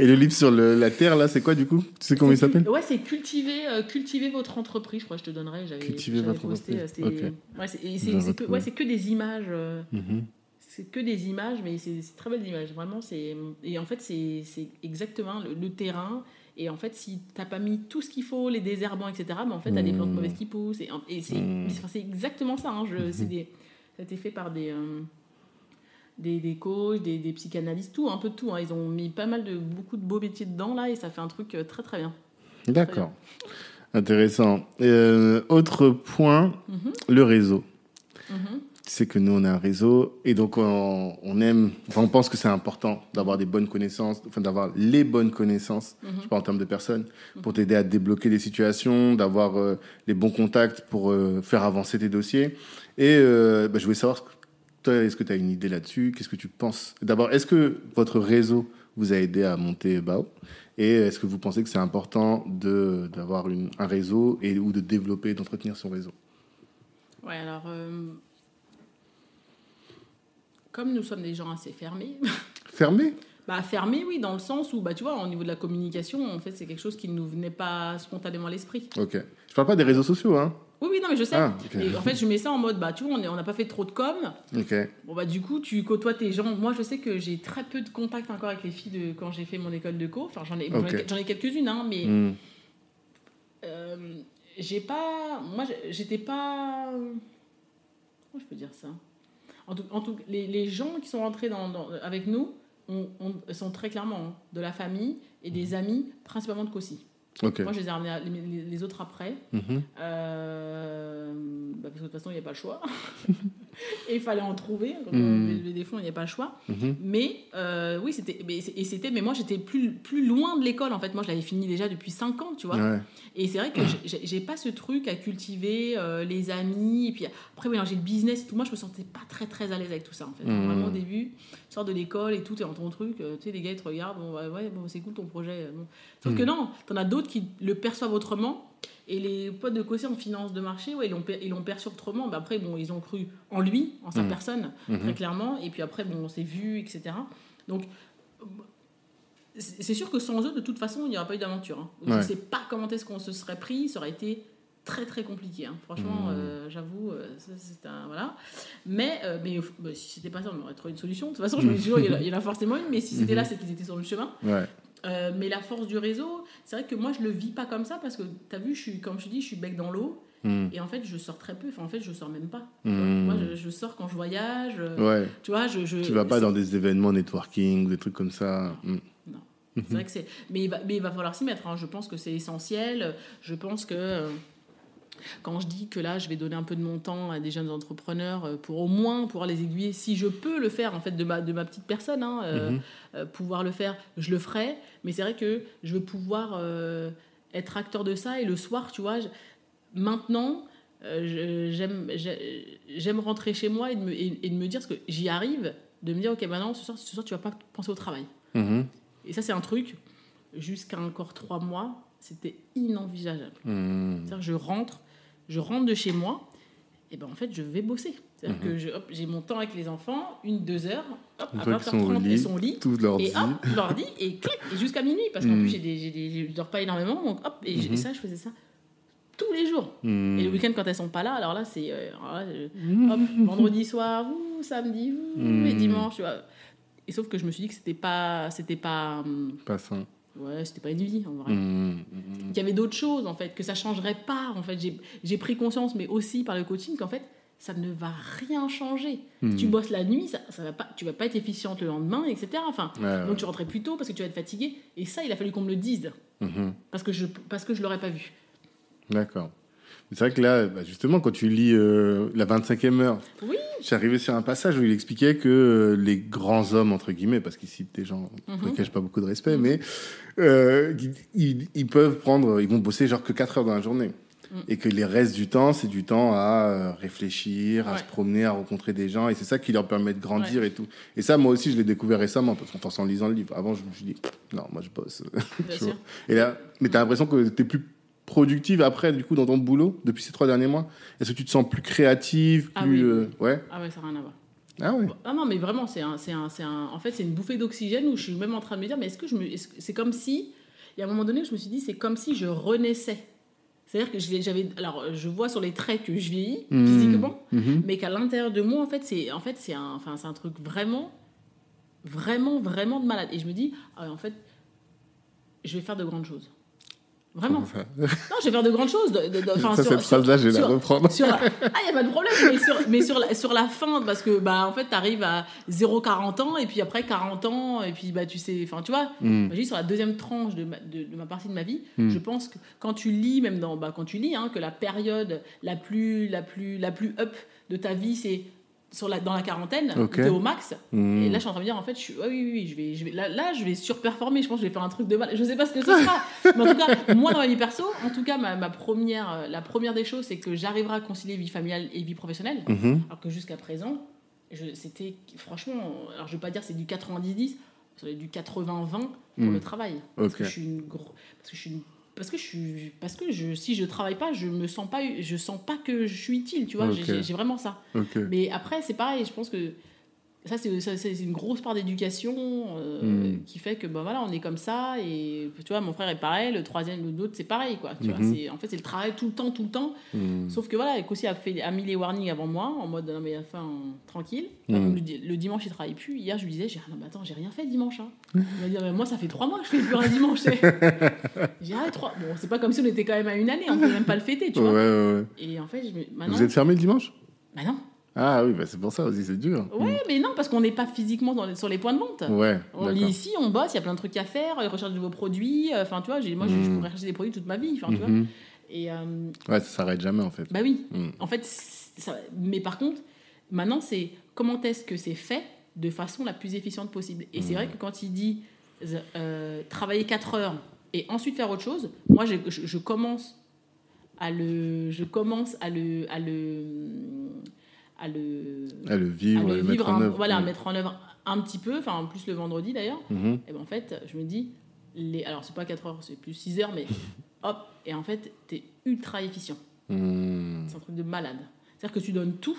Et le livre sur le- la terre, là, c'est quoi du coup? Tu sais comment il s'appelle? Ouais, c'est cultiver, euh, cultiver votre entreprise. Je crois que je te donnerai. J'avais, Cultiver j'avais votre posté, entreprise. euh, c'est- Ok. ouais, c'est, et Je vais c'est, c'est que, retrouver. ouais, c'est que des images. euh, Mhm. C'est que des images, mais c'est, très belles images. Vraiment, c'est et en fait c'est, exactement le, le terrain. Et en fait, si t'as pas mis tout ce qu'il faut, les désherbants, etc., mais en fait, t'as des plantes Mm. mauvaises qui poussent. Et, et c'est, Mm. enfin, c'est exactement ça. hein. Je, c'est des, ça a été fait par des, euh, des, des coachs, des, des psychanalystes, tout, un peu de tout. hein. Ils ont mis pas mal de beaucoup de beaux métiers dedans là, et ça fait un truc euh, très très bien. D'accord. Intéressant. Euh, autre point, le réseau. Tu sais que nous, on a un réseau et donc on, on aime, enfin, on pense que c'est important d'avoir des bonnes connaissances, enfin, d'avoir les bonnes connaissances, Mhm. je parle en termes de personnes, pour t'aider à débloquer des situations, d'avoir euh, les bons contacts pour euh, faire avancer tes dossiers. Et euh, bah, je voulais savoir, toi, est-ce que tu as une idée là-dessus? Qu'est-ce que tu penses? D'abord, est-ce que votre réseau vous a aidé à monter BAO? Et est-ce que vous pensez que c'est important de- d'avoir une- un réseau et, ou de développer, d'entretenir son réseau? Ouais, alors, euh, comme nous sommes des gens assez fermés, Fermé bah fermés, oui, dans le sens où, bah, tu vois, au niveau de la communication, en fait, c'est quelque chose qui ne nous venait pas spontanément à l'esprit. Ok. Je parle pas des réseaux sociaux, hein Oui, oui, non, mais je sais. Ah. Et en fait, je mets ça en mode, bah, tu vois, on n'a pas fait trop de com. Ok. Bon, bah, du coup, tu côtoies tes gens. Moi, je sais que j'ai très peu de contact encore avec les filles de quand j'ai fait mon école de co. Enfin, j'en ai, j'en ai- Ok. j'en ai quelques-unes, hein, mais Hmm. euh, j'ai pas. Moi, j'étais pas. Comment je peux dire ça? En tout, en tout les, les gens qui sont rentrés dans, dans- avec nous on, on- sont très clairement hein, de la famille et des amis, principalement de. Ok. Moi, je les ai ramenés à- les, les- les autres après. Mhm. Euh, bah, parce que de toute façon, il n'y a pas le choix. et il fallait en trouver. Levait des fonds, il n'y a pas le choix. Mhm. Mais euh, oui, c'était. Et c'était. Mais moi, j'étais plus, plus loin de l'école. En fait, moi, je l'avais fini déjà depuis 5 ans, tu vois. Ouais. Et c'est vrai que j'ai- pas ce truc à cultiver euh, les amis. Et puis après, alors, j'ai le business et tout. Moi, je me sentais pas très très à l'aise avec tout ça, en fait. Mhm. Vraiment, au début, tu sors de l'école et tout, t'es dans ton truc. euh, tu sais, les gars, ils te regardent. Bon, ouais, bon, c'est cool ton projet. bon. Sauf que non, t'en as d'autres qui le perçoivent autrement. Et les potes de Cossé en finance de marché, ouais, ils l'ont per- ils l'ont perçu autrement. Bah, après, bon, ils ont cru en lui, en sa Mhm. personne, très clairement. Et puis après, bon, on s'est vu, etc. Donc, c'est sûr que sans eux, de toute façon, il n'y aurait pas eu d'aventure. hein. Je Ouais. ne sais pas comment est-ce qu'on se serait pris, ça aurait été très très compliqué. hein. Franchement, Mmh. euh, j'avoue, euh, c'est un voilà. Mais euh, mais bah, si c'était pas ça, on aurait trouvé une solution. De toute façon, je me dis toujours, il y, en a- il y en a forcément une. Mais si c'était là, c'est qu'ils étaient sur le chemin. Ouais. Euh, mais la force du réseau, c'est vrai que moi, je le vis pas comme ça parce que tu as vu, je suis, comme je dis, je suis bec dans l'eau. Hmm. Et en fait, je sors très peu. Enfin, en fait, je sors même pas. Hmm. Moi, je, je sors quand je voyage. euh, Ouais. Tu vois, je, je Tu vas pas dans des événements networking, des trucs comme ça. Hmm. C'est vrai que c'est. Mais il va, mais il va falloir s'y mettre. hein. Je pense que c'est essentiel. Je pense que. Quand je dis que là, je vais donner un peu de mon temps à des jeunes entrepreneurs euh, pour au moins pouvoir les aiguiller, si je peux le faire en fait de ma, de ma petite personne, hein, euh, Mhm. euh, pouvoir le faire, je le ferai. Mais c'est vrai que je veux pouvoir euh, être acteur de ça et le soir, tu vois, je- maintenant, j'aime j'ai- j'aime rentrer chez moi et de, me, et, et de me dire, parce que j'y arrive, de me dire, ok, maintenant, ce soir, ce soir tu vas pas penser au travail. Mhm. Et ça, c'est un truc, jusqu'à encore trois mois, c'était inenvisageable. Que je rentre, je rentre de chez moi, et ben en fait, je vais bosser. C'est-à-dire que je- hop, j'ai mon temps avec les enfants, une, deux heures, hop, à Une fois qu'ils sont au 20h30, lit, ils sont au lit. Tout leur Et hop, l'ordi, et clic, et jusqu'à minuit, parce qu'en Mm. plus, j'ai des, j'ai des, je dors pas énormément, donc hop, et Mhm. ça, je faisais ça tous les jours. Et le week-end, quand elles sont pas là, alors là, c'est euh, vendredi soir, ouh, samedi, ouh, Mm. et dimanche, tu vois. Et sauf que je me suis dit que c'était pas, c'était pas, hum, Pas sain. Ouais, c'était pas une vie en vrai. Hmm. qu'il y avait d'autres choses en fait, que ça changerait pas en fait. J'ai- pris conscience, mais aussi par le coaching, qu'en fait ça ne va rien changer. Si tu bosses la nuit, ça, ça va pas, tu vas pas être efficiente le lendemain, etc. Enfin, Ouais, ouais. donc tu rentrais plus tôt parce que tu vas être fatigué. Et ça, il a fallu qu'on me le dise parce que je parce que je l'aurais pas vu. D'accord. C'est vrai que là, bah, justement, quand tu lis euh, la 25e heure, Oui. arrivé sur un passage où il expliquait que euh, les grands hommes, entre guillemets, parce qu'il cite des gens pour Mhm. lesquels je pas beaucoup de respect, mais euh, ils, peuvent prendre, ils vont bosser genre que 4 heures dans la journée. Et que les restes du temps, c'est du temps à réfléchir, à Ouais. se promener, à rencontrer des gens. Et c'est ça qui leur permet de grandir et tout. Et ça, moi aussi, je l'ai découvert récemment, parce qu'en en lisant le livre. Avant, je me suis dit, non, moi, je bosse. Bien Tu sûr. vois. Et là, mais t'as l'impression que t'es plus productive après, du coup, dans ton boulot, depuis ces trois derniers mois? Est-ce que tu te sens plus créative Ah plus, oui. euh, Ouais? Ah ouais, ça n'a rien à voir. Ah ouais? Ah non, mais vraiment, c'est un, un, un, en fait, c'est une bouffée d'oxygène où je suis même en train de me dire, mais est-ce que je me, c'est comme si, il y a un moment donné, où je me suis dit, c'est comme si je renaissais. C'est-à-dire que j'avais, alors, je vois sur les traits que je vieillis Mmh. physiquement, Mhm. mais qu'à l'intérieur de moi, en fait, c'est, en fait, c'est un, enfin, c'est un truc vraiment, vraiment, vraiment de malade. Et je me dis, ah, en fait, je vais faire de grandes choses. Vraiment. Ça Non, je vais faire de grandes choses. de- de- de- Ça, sur- cette phrase-là, je vais la sur- reprendre. sur la... Ah, il n'y a pas de problème, mais sur, mais sur, la, sur la fin, parce que, bah, en fait, tu arrives à 0,40 ans, et puis après 40 ans, et puis, bah, tu sais, enfin, tu vois, Mm. sur la deuxième tranche de ma, de, de ma partie de ma vie, Mm. je pense que quand tu lis, même dans, bah, quand tu lis, hein, que la période la plus, la plus, la plus up de ta vie, c'est sur la, dans la quarantaine, Ok. t'es au max. Et là, je suis en train de me dire, en fait, je suis, ouais, oui, oui, oui, je vais, je vais, là, là, je vais surperformer. Je pense que je vais faire un truc de mal. Je sais pas ce que ce sera. Mais en tout cas, moi, dans ma vie perso, en tout cas, ma, ma première, euh, la première des choses, c'est que j'arriverai à concilier vie familiale et vie professionnelle. Mhm. Alors que jusqu'à présent, c'était, franchement, alors je vais pas dire c'est du 90-10, c'est du 80-20 pour Mm. le travail. Parce Ok. que je suis une gros, parce que je suis une- parce que je suis parce que je si je travaille pas je me sens pas je sens pas que je suis utile tu vois. J'ai- vraiment ça mais après, c'est pareil, je pense que ça, c'est une grosse part d'éducation euh, Mm. qui fait que ben voilà, on est comme ça. Et tu vois, mon frère est pareil, le troisième, le l'autre, c'est pareil. Quoi, tu vois, Mhm. c'est- en fait, c'est le travail tout le temps, tout le temps. Mm. Sauf que voilà, Kossi a, fait, a mis les warnings avant moi, en mode non, mais enfin, tranquille. Mm. Le, di- le dimanche, il travaille plus. Hier, je lui disais, j'ai, ah non, mais attends, j'ai rien fait dimanche. Hein. Il m'a dit, mais moi, ça fait trois mois que je fais plus un dimanche. j'ai ah, trois. Bon, c'est pas comme si on était quand même à une année, on peut même pas le fêter, tu Ouais, vois. ouais, ouais. Et en fait, je me, maintenant. Vous êtes fermé le dimanche? Bah non. Ah oui, bah c'est pour ça aussi, c'est dur. Ouais, mais non, parce qu'on n'est pas physiquement dans les- sur les points de vente. Ouais, On est ici, on bosse, il y a plein de trucs à faire, recherche de nouveaux produits. euh, Enfin, tu vois, moi, je- je Mm. pourrais chercher des produits toute ma vie. Enfin, tu vois. Mhm. Et euh, Ouais, ça s'arrête jamais en fait. bah oui. Mm. En fait, ça- mais par contre, maintenant, c'est comment est-ce que c'est fait de façon la plus efficiente possible. Et c'est Mm. vrai que quand il dit euh, travailler 4 heures et ensuite faire autre chose, moi, je, je- je commence à le, je commence à le, à le, à le, le vivre, à le mettre en œuvre. voilà, à mettre en œuvre un petit peu, enfin en plus le vendredi d'ailleurs. Mhm. Et ben en fait, je me dis, les, alors c'est pas 4 heures, c'est plus 6 heures, mais hop, et en fait, t'es ultra efficient. Mm. C'est un truc de malade. C'est-à-dire que tu donnes tout,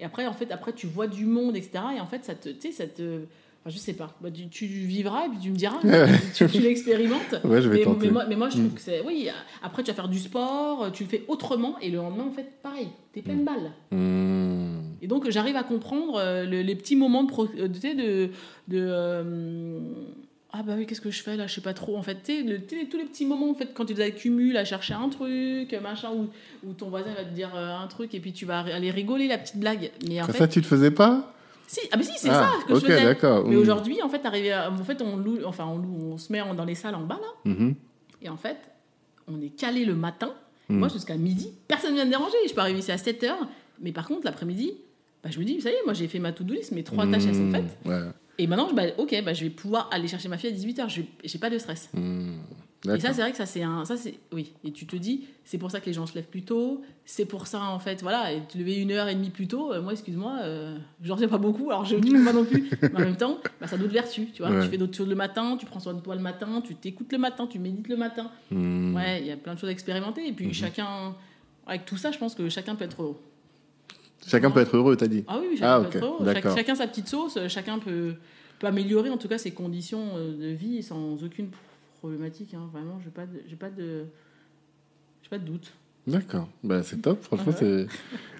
et après, en fait, après tu vois du monde, etc. Et en fait, ça te, ça te, enfin, je sais pas, Bah, tu, tu vivras et puis tu me diras, tu, tu l'expérimentes. Ouais, je vais Mais, tenter. mais moi, mais moi, je trouve Mm. que c'est. Oui, après, tu vas faire du sport, tu le fais autrement, et le lendemain, en fait, pareil, t'es pleine balle. Mm. Et donc, j'arrive à comprendre euh, le- les petits moments de, euh, tu sais, de, de euh, ah bah oui, qu'est-ce que je fais là Je sais pas trop. En fait, tu le- tous les petits moments, en fait, quand tu les accumules à chercher un truc, machin, ou ton voisin va te dire un truc et puis tu vas aller rigoler la petite blague. Mais en Ça, fait, ça, tu le faisais pas? Si, ah, mais si, c'est Ah, ça que ok, je faisais. d'accord. Mais Mm. aujourd'hui, en fait, arrivé à- en fait, on loue, enfin, on loue, on se met dans les salles en bas là, Mhm. et en fait, on est calé le matin. Mm. Moi, jusqu'à midi, personne ne vient me déranger. Je peux arriver ici à 7 h Mais par contre, l'après-midi, bah, je me dis, ça y est, moi, j'ai fait ma to-do list, mes trois tâches, elles sont Mm. faites. Ouais. Et maintenant, je- bah, ok, bah, je vais pouvoir aller chercher ma fille à 18h. Je j'ai pas de stress. Et ça, c'est vrai que ça, c'est un. Ça, c'est. Oui. Et tu te dis, c'est pour ça que les gens se lèvent plus tôt. C'est pour ça, en fait, voilà. Et te lever une heure et demie plus tôt, euh, moi, excuse-moi, euh, j'en sais pas beaucoup, alors je ne pas non plus. Mais en même temps, bah, ça a d'autres vertus, tu vois. Ouais. Tu fais d'autres choses le matin, tu prends soin de toi le matin, tu t'écoutes le matin, tu médites le matin. Mm. Ouais, il y a plein de choses à expérimenter. Et puis, Mhm. chacun. Avec tout ça, je pense que chacun peut être heureux. Chacun peut être heureux, t'as dit. Ah oui, oui, chacun Ah, peut être heureux. Chacun sa petite sauce, euh, chacun peut, peut améliorer en tout cas ses conditions euh, de vie sans aucune problématique. hein. Vraiment, j'ai pas de, j'ai pas de, j'ai pas de doute. D'accord. Bah, c'est top. Franchement, Ouais. c'est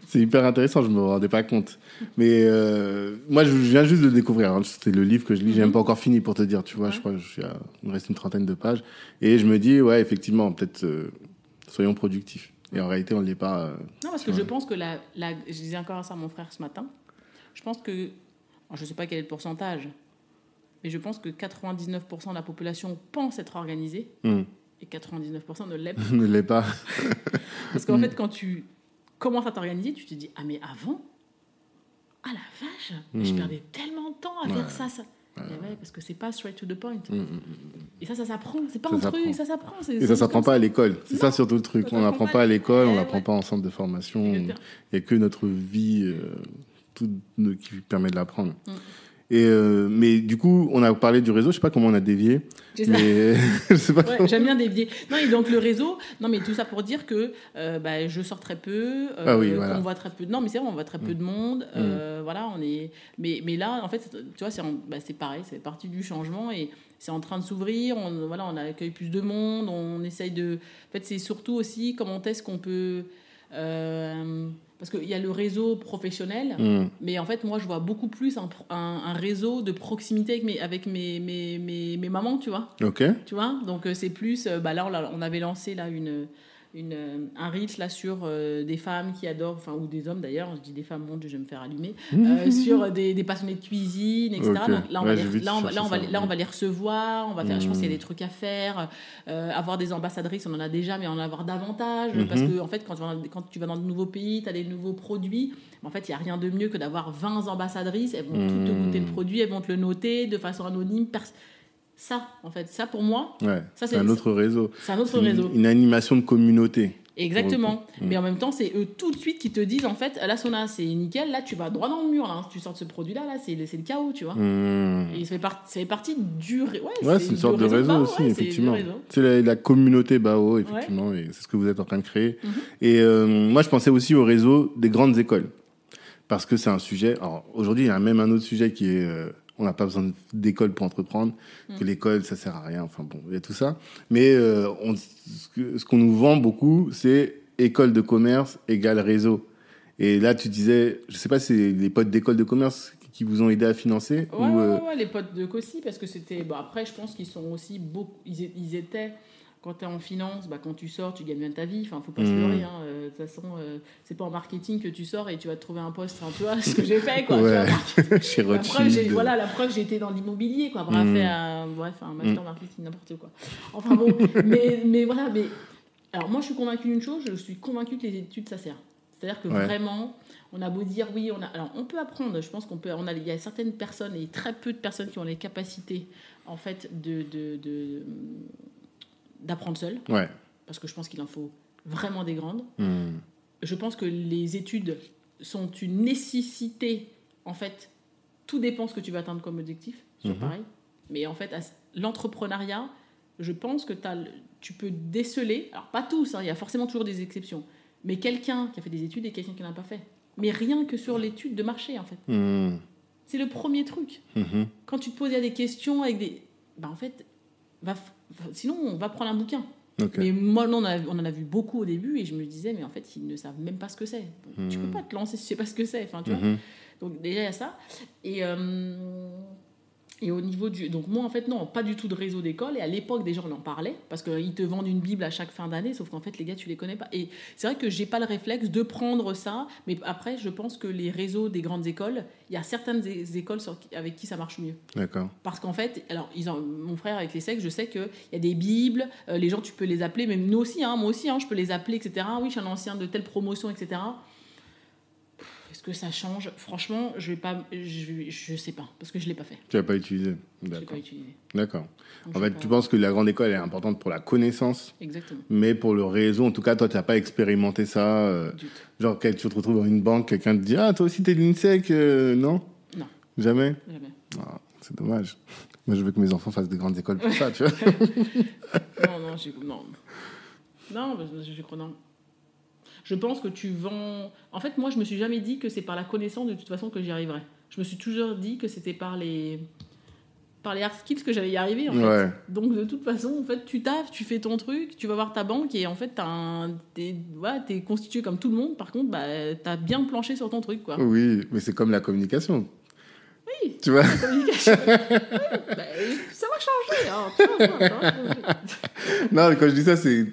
c'est hyper intéressant. Je me rendais pas compte. Mais euh, moi, je viens juste de le découvrir. hein. C'était le livre que je lis. J'ai Mhm. même pas encore fini pour te dire. Tu vois, Ouais. je crois que je suis à, il me reste une trentaine de pages. Et je me dis, ouais, effectivement, peut-être euh, soyons productifs. Et en réalité, on ne l'est pas. euh, Non, parce que je pense que la, la, je disais encore ça à mon frère ce matin. Je pense que, je sais pas quel est le pourcentage, mais je pense que 99% de la population pense être organisée hum, et 99% ne l'est pas. ne l'est pas. Parce qu'en fait, quand tu commences à t'organiser, tu te dis Ah, mais avant, ah la vache, je Mm. perdais tellement de temps à Ouais. faire ça, ça. Ouais, parce que c'est pas straight to the point. Et ça, ça s'apprend. C'est pas Ça un truc, ça s'apprend. Et ça s'apprend pas à l'école. C'est ça surtout le truc. ça On n'apprend pas. à l'école, on Eh n'apprend pas en centre de formation. Il n'y a que notre vie euh, qui permet de l'apprendre. Mm. Et euh, mais du coup, on a parlé du réseau. Je sais pas comment on a dévié, mais. Ouais, j'aime bien dévier. Non, et donc le réseau, non, mais tout ça pour dire que euh, bah, je sors très peu, euh, Ah oui, voilà. on voit très peu. Non, mais c'est vrai, on voit très peu de monde. euh, Voilà, on est. Mais, mais là, en fait, c'est- tu vois, c'est bah, c'est pareil, c'est partie du changement et c'est en train de s'ouvrir. On, voilà, on accueille plus de monde, on essaye de. En fait, c'est surtout aussi comment est-ce qu'on peut. Parce qu'il y a le réseau professionnel, Mm. mais en fait, moi, je vois beaucoup plus un, pro- un, un réseau de proximité avec mes, avec mes, mes, mes, mes mamans, tu vois. Ok. Tu vois Donc euh, c'est plus. euh, bah là, on avait lancé là une. Une, euh, un reach là sur euh, des femmes qui adorent, enfin ou des hommes d'ailleurs, je dis des femmes, mon Dieu, je vais me faire allumer, euh, sur des, des passionnés de cuisine, etc. Donc là, on Ouais, va les, là, on là, on va, là, on va les recevoir, on va faire, je pense qu'il y a Mm. des trucs à faire, euh, avoir des ambassadrices, on en a déjà, mais en avoir davantage, Mhm. parce que en fait, quand tu vas dans, quand tu vas dans de nouveaux pays, tu as des nouveaux produits, en fait, il n'y a rien de mieux que d'avoir 20 ambassadrices, elles vont toutes te Mm. goûter le produit, elles vont te le noter de façon anonyme. Ça, en fait, ça pour moi, Ouais. Ça, c'est un autre réseau. c'est un autre une- réseau. Une, animation de communauté. Exactement. Mm. Mais en même temps, c'est eux tout de suite qui te disent en fait, là, Sona, c'est nickel, là, tu vas droit dans le mur, là, tu sors de ce produit-là, là, c'est c'est le chaos, tu vois. Mm. Et ça fait, ça fait partie du. Ouais, Ouais, c'est une sorte de réseau aussi, ouais, effectivement. C'est la, la communauté Bao, effectivement, et c'est ce que vous êtes en train de créer. Mhm. Et euh, moi, je pensais aussi au réseau des grandes écoles, parce que c'est un sujet. Alors aujourd'hui, il y a même un autre sujet qui est, euh, on n'a pas besoin d'école pour entreprendre, Mhm. que l'école ça sert à rien. Enfin bon, il y a tout ça. Mais euh, on- ce qu'on nous vend beaucoup, c'est école de commerce égale réseau. Et là, tu disais, je sais pas, si c'est les potes d'école de commerce qui vous ont aidé à financer Ouais, ou, euh, ouais, ouais, les potes de Cossi, parce que c'était. Bon, après, je pense qu'ils sont aussi beaucoup. Ils, é- ils étaient. Quand tu es en finance, bah, quand tu sors, tu gagnes bien ta vie. Enfin, faut pas se Mhm. leurrer. hein. Euh, De toute façon, euh, c'est pas en marketing que tu sors et tu vas te trouver un poste. Enfin, tu vois ce que j'ai fait, quoi. Ouais. chez La preuve, voilà, la preuve, j'ai été dans l'immobilier, quoi. Bref, Mm. fait un, bref, un master marketing, n'importe quoi. Enfin bon, mais, mais voilà, mais. Alors, moi, je suis convaincue d'une chose, je suis convaincue que les études, ça sert. C'est-à-dire que Ouais. vraiment, on a beau dire, oui, on a. Alors, on peut apprendre, je pense qu'on peut. On a, il y a certaines personnes, et très peu de personnes qui ont les capacités, en fait, de. de, de- d'apprendre seul, Ouais. parce que je pense qu'il en faut vraiment des grandes Hmm. je pense que les études sont une nécessité. En fait, tout dépend ce que tu vas atteindre comme objectif, sur Mhm. pareil. Mais en fait, l'entrepreneuriat, je pense que tu peux déceler, alors pas tous, hein, il y a forcément toujours des exceptions, mais quelqu'un qui a fait des études et quelqu'un qui n'a pas fait. Mais rien que sur l'étude de marché, en fait. Hmm. C'est le premier truc. Mhm. Quand tu te poses a des questions avec des... Bah, en fait, va- sinon, on va prendre un bouquin. Mais moi, non, on, a- on en a vu beaucoup au début et je me disais, mais en fait, ils ne savent même pas ce que c'est. Donc, Tu peux Mhm. pas te lancer si tu sais pas ce que c'est. Enfin, tu vois. Mhm. Donc déjà, il y a ça. Et, euh, et au niveau du... Donc moi, en fait, non, pas du tout de réseau d'école. Et à l'époque, déjà, on en parlait. Parce qu'ils te vendent une Bible à chaque fin d'année. Sauf qu'en fait, les gars, tu les connais pas. Et c'est vrai que j'ai pas le réflexe de prendre ça. Mais après, je pense que les réseaux des grandes écoles, il y a certaines écoles avec qui ça marche mieux. D'accord. Parce qu'en fait, alors ils ont, mon frère avec les sexes, je sais qu'il y a des bibles, euh, les gens tu peux les appeler, même nous aussi, hein, moi aussi, hein, je peux les appeler, etc. Oui, je suis un ancien de telle promotion, etc. Est-ce que ça change? Franchement, je vais pas, je, je sais pas, parce que je l'ai pas fait. Tu n'as pas utilisé. D'accord. D'accord. En fait, tu penses que la grande école est importante pour la connaissance, Exactement. mais pour le réseau, en tout cas, toi, tu n'as pas expérimenté ça. euh, Du tout. genre, quand tu te retrouves dans une banque, quelqu'un te dit Ah, toi aussi, t'es de l'INSEC euh, Non? Non. Jamais? Jamais. Ah, C'est dommage. Moi, je veux que mes enfants fassent des grandes écoles pour ça, tu vois. Non, non, j'ai- non. Non, je crois non. Je pense que tu vends. En fait, moi, je me suis jamais dit que c'est par la connaissance de toute façon que j'y arriverais. Je me suis toujours dit que c'était par les par les hard skills que j'allais y arriver. En fait. Ouais. Donc de toute façon, en fait, tu taffes, tu fais ton truc, tu vas voir ta banque et en fait, t'as un... t'es ouais, t'es constitué comme tout le monde. Par contre, bah, t'as bien planché sur ton truc, quoi. Oui, mais c'est comme la communication. Oui. Tu vois? La communication. Oui, bah, ça va changer. hein. Changer. Non, mais quand je dis ça, c'est.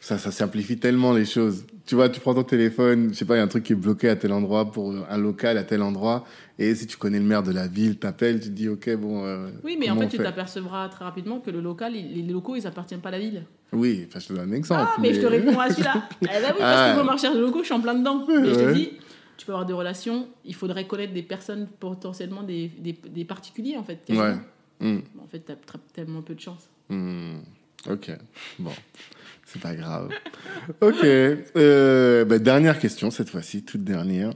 Ça, ça simplifie tellement les choses. Tu vois, tu prends ton téléphone, je sais pas, il y a un truc qui est bloqué à tel endroit pour un local à tel endroit. Et si tu connais le maire de la ville, t'appelles, tu te dis, ok, bon. euh, Oui, mais en fait, tu t'apercevras très rapidement que le local, les locaux, ils appartiennent pas à la ville. Oui, enfin, je te donne un exemple. Ah, mais je te réponds à celui-là. Eh ben oui, parce Ah. que pour ma recherche de locaux, je suis en plein dedans. Mais je te dis, tu peux avoir des relations, il faudrait connaître des personnes, potentiellement des, des, des particuliers, en fait. Ouais. Hmm. En fait, tu as tellement peu de chance. Hmm. Ok, bon, c'est pas grave. Ok, euh, bah, dernière question cette fois-ci, toute dernière.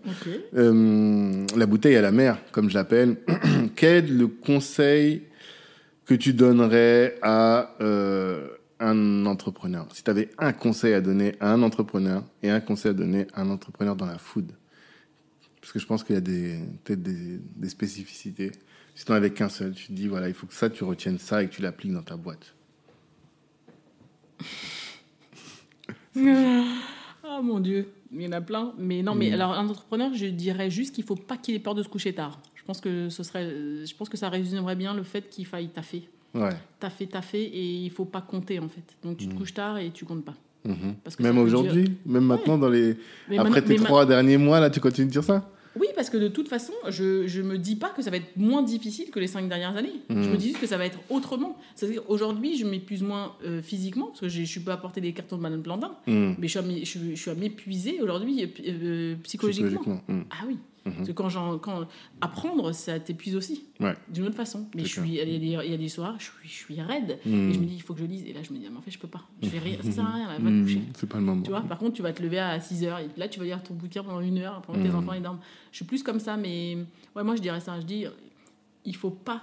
Euh, la bouteille à la mer, comme je l'appelle. Quel est le conseil que tu donnerais à euh, un entrepreneur? Si tu avais un conseil à donner à un entrepreneur et un conseil à donner à un entrepreneur dans la food, parce que je pense qu'il y a peut-être des, des spécificités. Si tu n'en avais qu'un seul, tu te dis voilà, il faut que ça, tu retiennes ça et que tu l'appliques dans ta boîte. Ah mon Dieu, il y en a plein. Mais non, mais Mm. alors un entrepreneur, je dirais juste qu'il faut pas qu'il ait peur de se coucher tard. Je pense que ce serait, je pense que ça résumerait bien le fait qu'il faille taffer, Ouais. taffer, taffer, et il faut pas compter en fait. Donc tu te Mm. couches tard et tu comptes pas. Mhm. Parce que Même aujourd'hui, même maintenant, dans les... Mais après tes trois derniers mois, là, tu continues de dire ça? Oui, parce que de toute façon, je, je me dis pas que ça va être moins difficile que les cinq dernières années. Je me dis juste que ça va être autrement. C'est-à-dire aujourd'hui, je m'épuise moins euh, physiquement, parce que je suis pas à porter des cartons de banane plantain, Mhm. mais je suis à m'é- je, suis- je suis à m'épuiser aujourd'hui euh, euh, psychologiquement. Mhm. Ah oui. Mhm. Parce que quand, j'en- quand apprendre, ça t'épuise aussi, Ouais. d'une autre façon. Mais C'est je suis, il y, a des- il y a des soirs, je suis, je suis raide, Mhm. et je me dis, il faut que je lise. Et là, je me dis, ah, mais en fait, je peux pas. Je vais rire, ça sert à rien, là, va te Mhm. coucher. C'est pas le moment. Tu vois, par contre, tu vas te lever à 6 heures et là, tu vas lire ton bouquin pendant une heure pendant que tes enfants ils dorment. Je suis plus comme ça, mais ouais, moi je dirais ça. Je dis, il faut pas.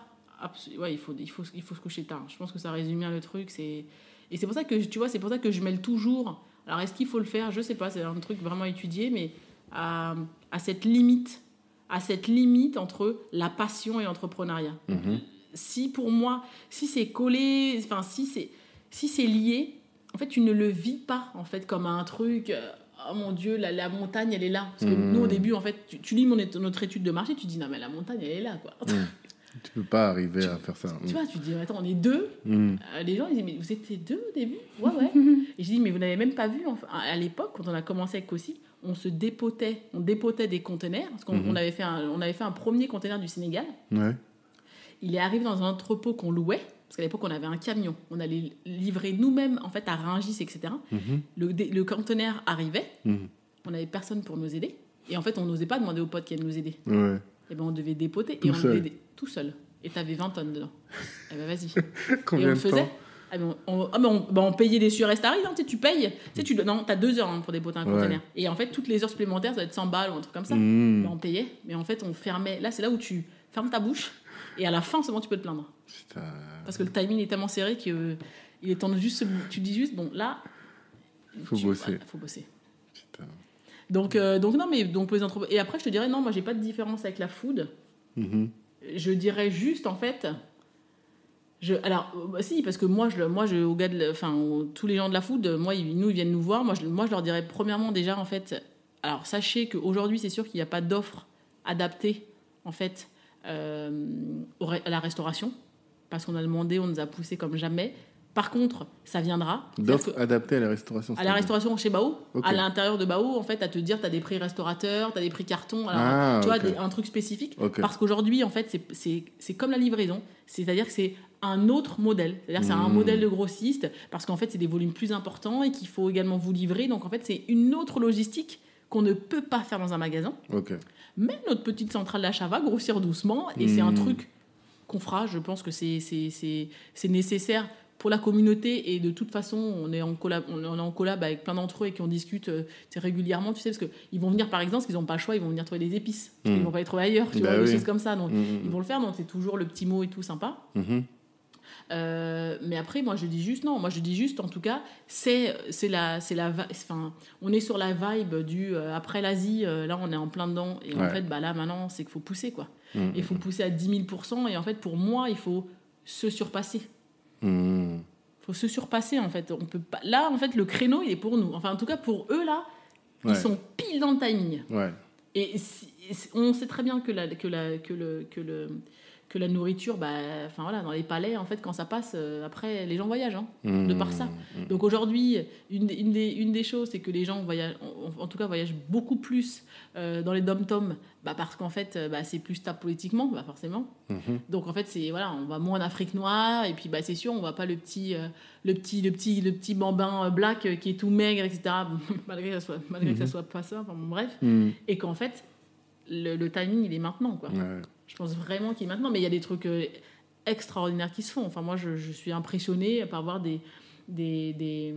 Ouais, il faut, il, faut, il faut se coucher tard. Je pense que ça résume bien le truc. c'est Et c'est pour ça que, tu vois, c'est pour ça que je mêle toujours. Alors, est-ce qu'il faut le faire? Je sais pas, c'est un truc vraiment étudié, mais à, à cette limite, à cette limite entre la passion et l'entrepreneuriat Mhm. si pour moi, si c'est collé, enfin si c'est si c'est lié, en fait tu ne le vis pas en fait comme un truc. euh, Oh mon Dieu, la, la montagne elle est là. Parce que Mhm. nous au début en fait, tu, tu lis mon, notre étude de marché, tu dis non mais la montagne elle est là quoi. Mhm. Tu peux pas arriver à faire ça. Tu vois, tu dis attends on est deux. Mhm. Euh, Les gens ils disent mais vous étiez deux au début? Ouais ouais. Et je dis mais vous n'avez même pas vu enfin, à l'époque quand on a commencé avec Kossi, on se dépotait, on dépotait des conteneurs parce qu'on Mhm. on avait fait un, on avait fait un premier conteneur du Sénégal. Ouais. Il est arrivé dans un entrepôt qu'on louait, parce qu'à l'époque on avait un camion. On allait livrer nous-mêmes en fait à Rungis, etc. Mhm. Le, conteneur arrivait, Mhm. on n'avait personne pour nous aider. Et en fait on n'osait pas demander aux potes qui allaient nous aider. Ouais. Et ben on devait dépoter Tout et on seul. devait tout seul. Et t'avais 20 tonnes dedans. Et ben vas-y. Combien et on le faisait. Ah, mais on, ah, mais on- bah, on payait des surestaries, hein, tu sais, tu payes. Tu sais, tu, non, t'as deux heures hein, pour dépoter un Ouais. conteneur. Et en fait, toutes les heures supplémentaires, ça va être 100 balles ou un truc comme ça. Mhm. Bah, on payait, mais en fait, on fermait. Là, c'est là où tu fermes ta bouche. Et à la fin seulement, tu peux te plaindre. Putain. Parce que le timing est tellement serré que euh, il est temps de juste. Tu dis juste, bon, là. Faut tu- bosser. voilà, faut bosser. Putain. Donc, euh, donc non, mais donc pour les entreprises. Et après, je te dirais, non, moi, j'ai pas de différence avec la food. Mhm. Je dirais juste, en fait. Alors, euh, bah, si, parce que moi, moi au gars de enfin, tous les gens de la food, euh, moi, nous, ils viennent nous voir. Moi je, moi, je leur dirais, premièrement, déjà, en fait, alors, sachez qu'aujourd'hui, c'est sûr qu'il n'y a pas d'offre adaptée, en fait, euh, à la restauration. Parce qu'on a demandé, on nous a poussé comme jamais. Par contre, ça viendra. D'offres adaptées à la restauration. à la restauration chez Bao, à l'intérieur de Bao, en fait, à te dire, tu as des prix restaurateurs, tu as des prix cartons, alors, Ah, tu vois, des- un truc spécifique. Parce qu'aujourd'hui, en fait, c'est- comme la livraison, c'est-à-dire que c'est un autre modèle. C'est-à-dire que c'est un Mmh. modèle de grossiste, parce qu'en fait, c'est des volumes plus importants et qu'il faut également vous livrer. Donc, en fait, c'est une autre logistique qu'on ne peut pas faire dans un magasin. Mais notre petite centrale d'achat va grossir doucement et c'est un Mmh. truc qu'on fera. Je pense que c'est nécessaire pour la communauté et de toute façon, on est en collab, on est en collab avec plein d'entre eux et qui en discutent euh, régulièrement, tu sais, parce qu'ils vont venir par exemple, parce qu'ils n'ont pas le choix, ils vont venir trouver des épices. Parce qu'ils Mmh. vont pas les trouver ailleurs, tu Bah vois, des choses comme ça. Donc, Mhm. ils vont le faire, donc c'est toujours le petit mot et tout sympa. Mhm. Euh, mais après, moi, je dis juste non. Moi, je dis juste, en tout cas, c'est c'est la c'est la enfin, on est sur la vibe du euh, après l'Asie. euh, là, on est en plein dedans. Et en fait, bah là, maintenant, c'est qu'il faut pousser quoi. Il faut pousser à 10 000% Et en fait, pour moi, il faut se surpasser. Il faut se surpasser en fait. On peut pas. Là, en fait, le créneau, il est pour nous. Enfin, en tout cas, pour eux là, Ouais. ils sont pile dans le timing. Ouais. Et si- et si- on sait très bien que, la, que, la, que, le, que, le, que la nourriture, bah, enfin voilà, dans les palais, en fait, quand ça passe, euh, après, les gens voyagent, hein, de par ça. Mmh. Donc aujourd'hui, une, des- une des, une des choses, c'est que les gens voyagent, en, en tout cas, voyagent beaucoup plus euh, dans les dom-toms, bah, parce qu'en fait, euh, bah, c'est plus stable politiquement, bah, forcément. Mhm. Donc en fait, c'est voilà, on va moins en Afrique noire, et puis bah, c'est sûr, on va pas le petit, euh, le petit, le petit, le petit bambin black qui est tout maigre, etc. malgré que ça soit, malgré que ça soit pas ça, enfin bon, bref. Et qu'en fait, le, le timing, il est maintenant, quoi. Ouais. Je pense vraiment qu'il est maintenant, mais il y a des trucs euh, extraordinaires qui se font. Enfin, moi, je, je suis impressionnée par voir des, des, des,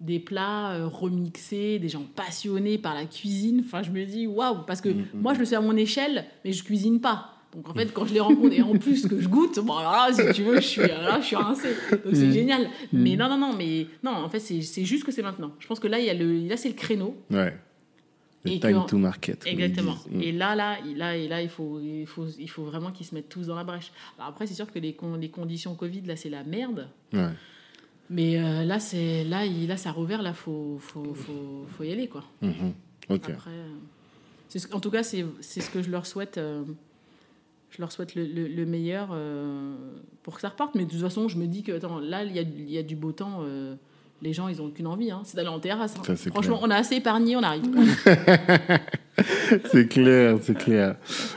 des plats euh, remixés, des gens passionnés par la cuisine. Enfin, je me dis, waouh, parce que Mhm. moi, je le sais à mon échelle, mais je cuisine pas. Donc, en fait, quand je les rencontre, et en plus que je goûte, bon, alors là, si tu veux, je suis, là, je suis rincée. Donc, c'est génial. Mais non, non, non, mais non, en fait, c'est c'est juste que c'est maintenant. Je pense que là, il y a le, là c'est le créneau. Ouais. Et time to market. Exactement. Mm. Et là, là, il- là, et là, il faut, il faut, il faut vraiment qu'ils se mettent tous dans la brèche. Alors après, c'est sûr que les, con- les conditions Covid, là, c'est la merde. Ouais. Mais euh, là, c'est, là, il, là, ça a rouvert. Là, faut, faut, faut, faut y aller, quoi. Mhm. Ok. Après, euh, ce- en tout cas, c'est, c'est ce que je leur souhaite. euh, je leur souhaite le, le- le meilleur pour que ça reparte. Mais de toute façon, je me dis que attends, là, il y a, y a du beau temps. Les gens, ils ont aucune envie. Hein, c'est d'aller en terrasse. hein. Ça, Franchement, clair. on a assez épargné, on arrive. c'est clair, c'est clair.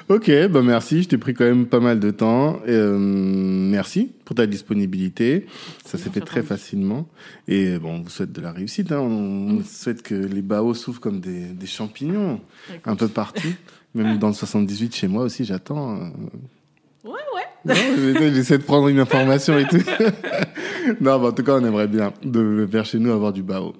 Ok, bah merci. Je t'ai pris quand même pas mal de temps. Euh, merci pour ta disponibilité. Ça s'est fait très facilement. Et bon, on vous souhaite de la réussite. hein. On souhaite que les baos s'ouvrent comme des, des champignons un peu partout. Même dans le 78 chez moi aussi, j'attends. euh. Ouais, ouais. J'essaie de prendre une information et tout. non, bah, en tout cas, on aimerait bien de vers chez nous avoir du bao.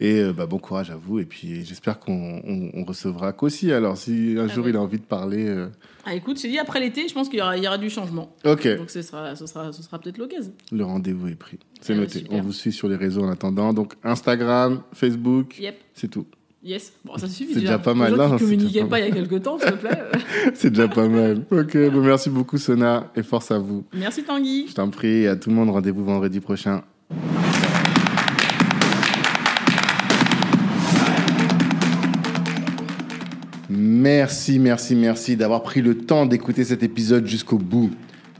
Et euh, bah, bon courage à vous. Et puis, j'espère qu'on on, on recevra Kossi. Alors, si un Ah jour ouais. il a envie de parler. euh, Ah, écoute, je dit après l'été, je pense qu'il y aura, il y aura du changement. Ok, Donc ce sera, ce sera, ce sera peut-être l'occasion. le rendez-vous est pris. C'est Ah, noté. super. On vous suit sur les réseaux en attendant. Donc, Instagram, Facebook, Yep. c'est tout. Yes. Bon, ça suffit C'est déjà pas mal, là, déjà communiquaient pas il y a quelques temps, s'il te plaît. c'est déjà pas mal. Ok, bah, merci beaucoup, Sona. Et force à vous. Merci Tanguy. Je t'en prie. Et à tout le monde, rendez-vous vendredi prochain. Merci, merci, merci d'avoir pris le temps d'écouter cet épisode jusqu'au bout.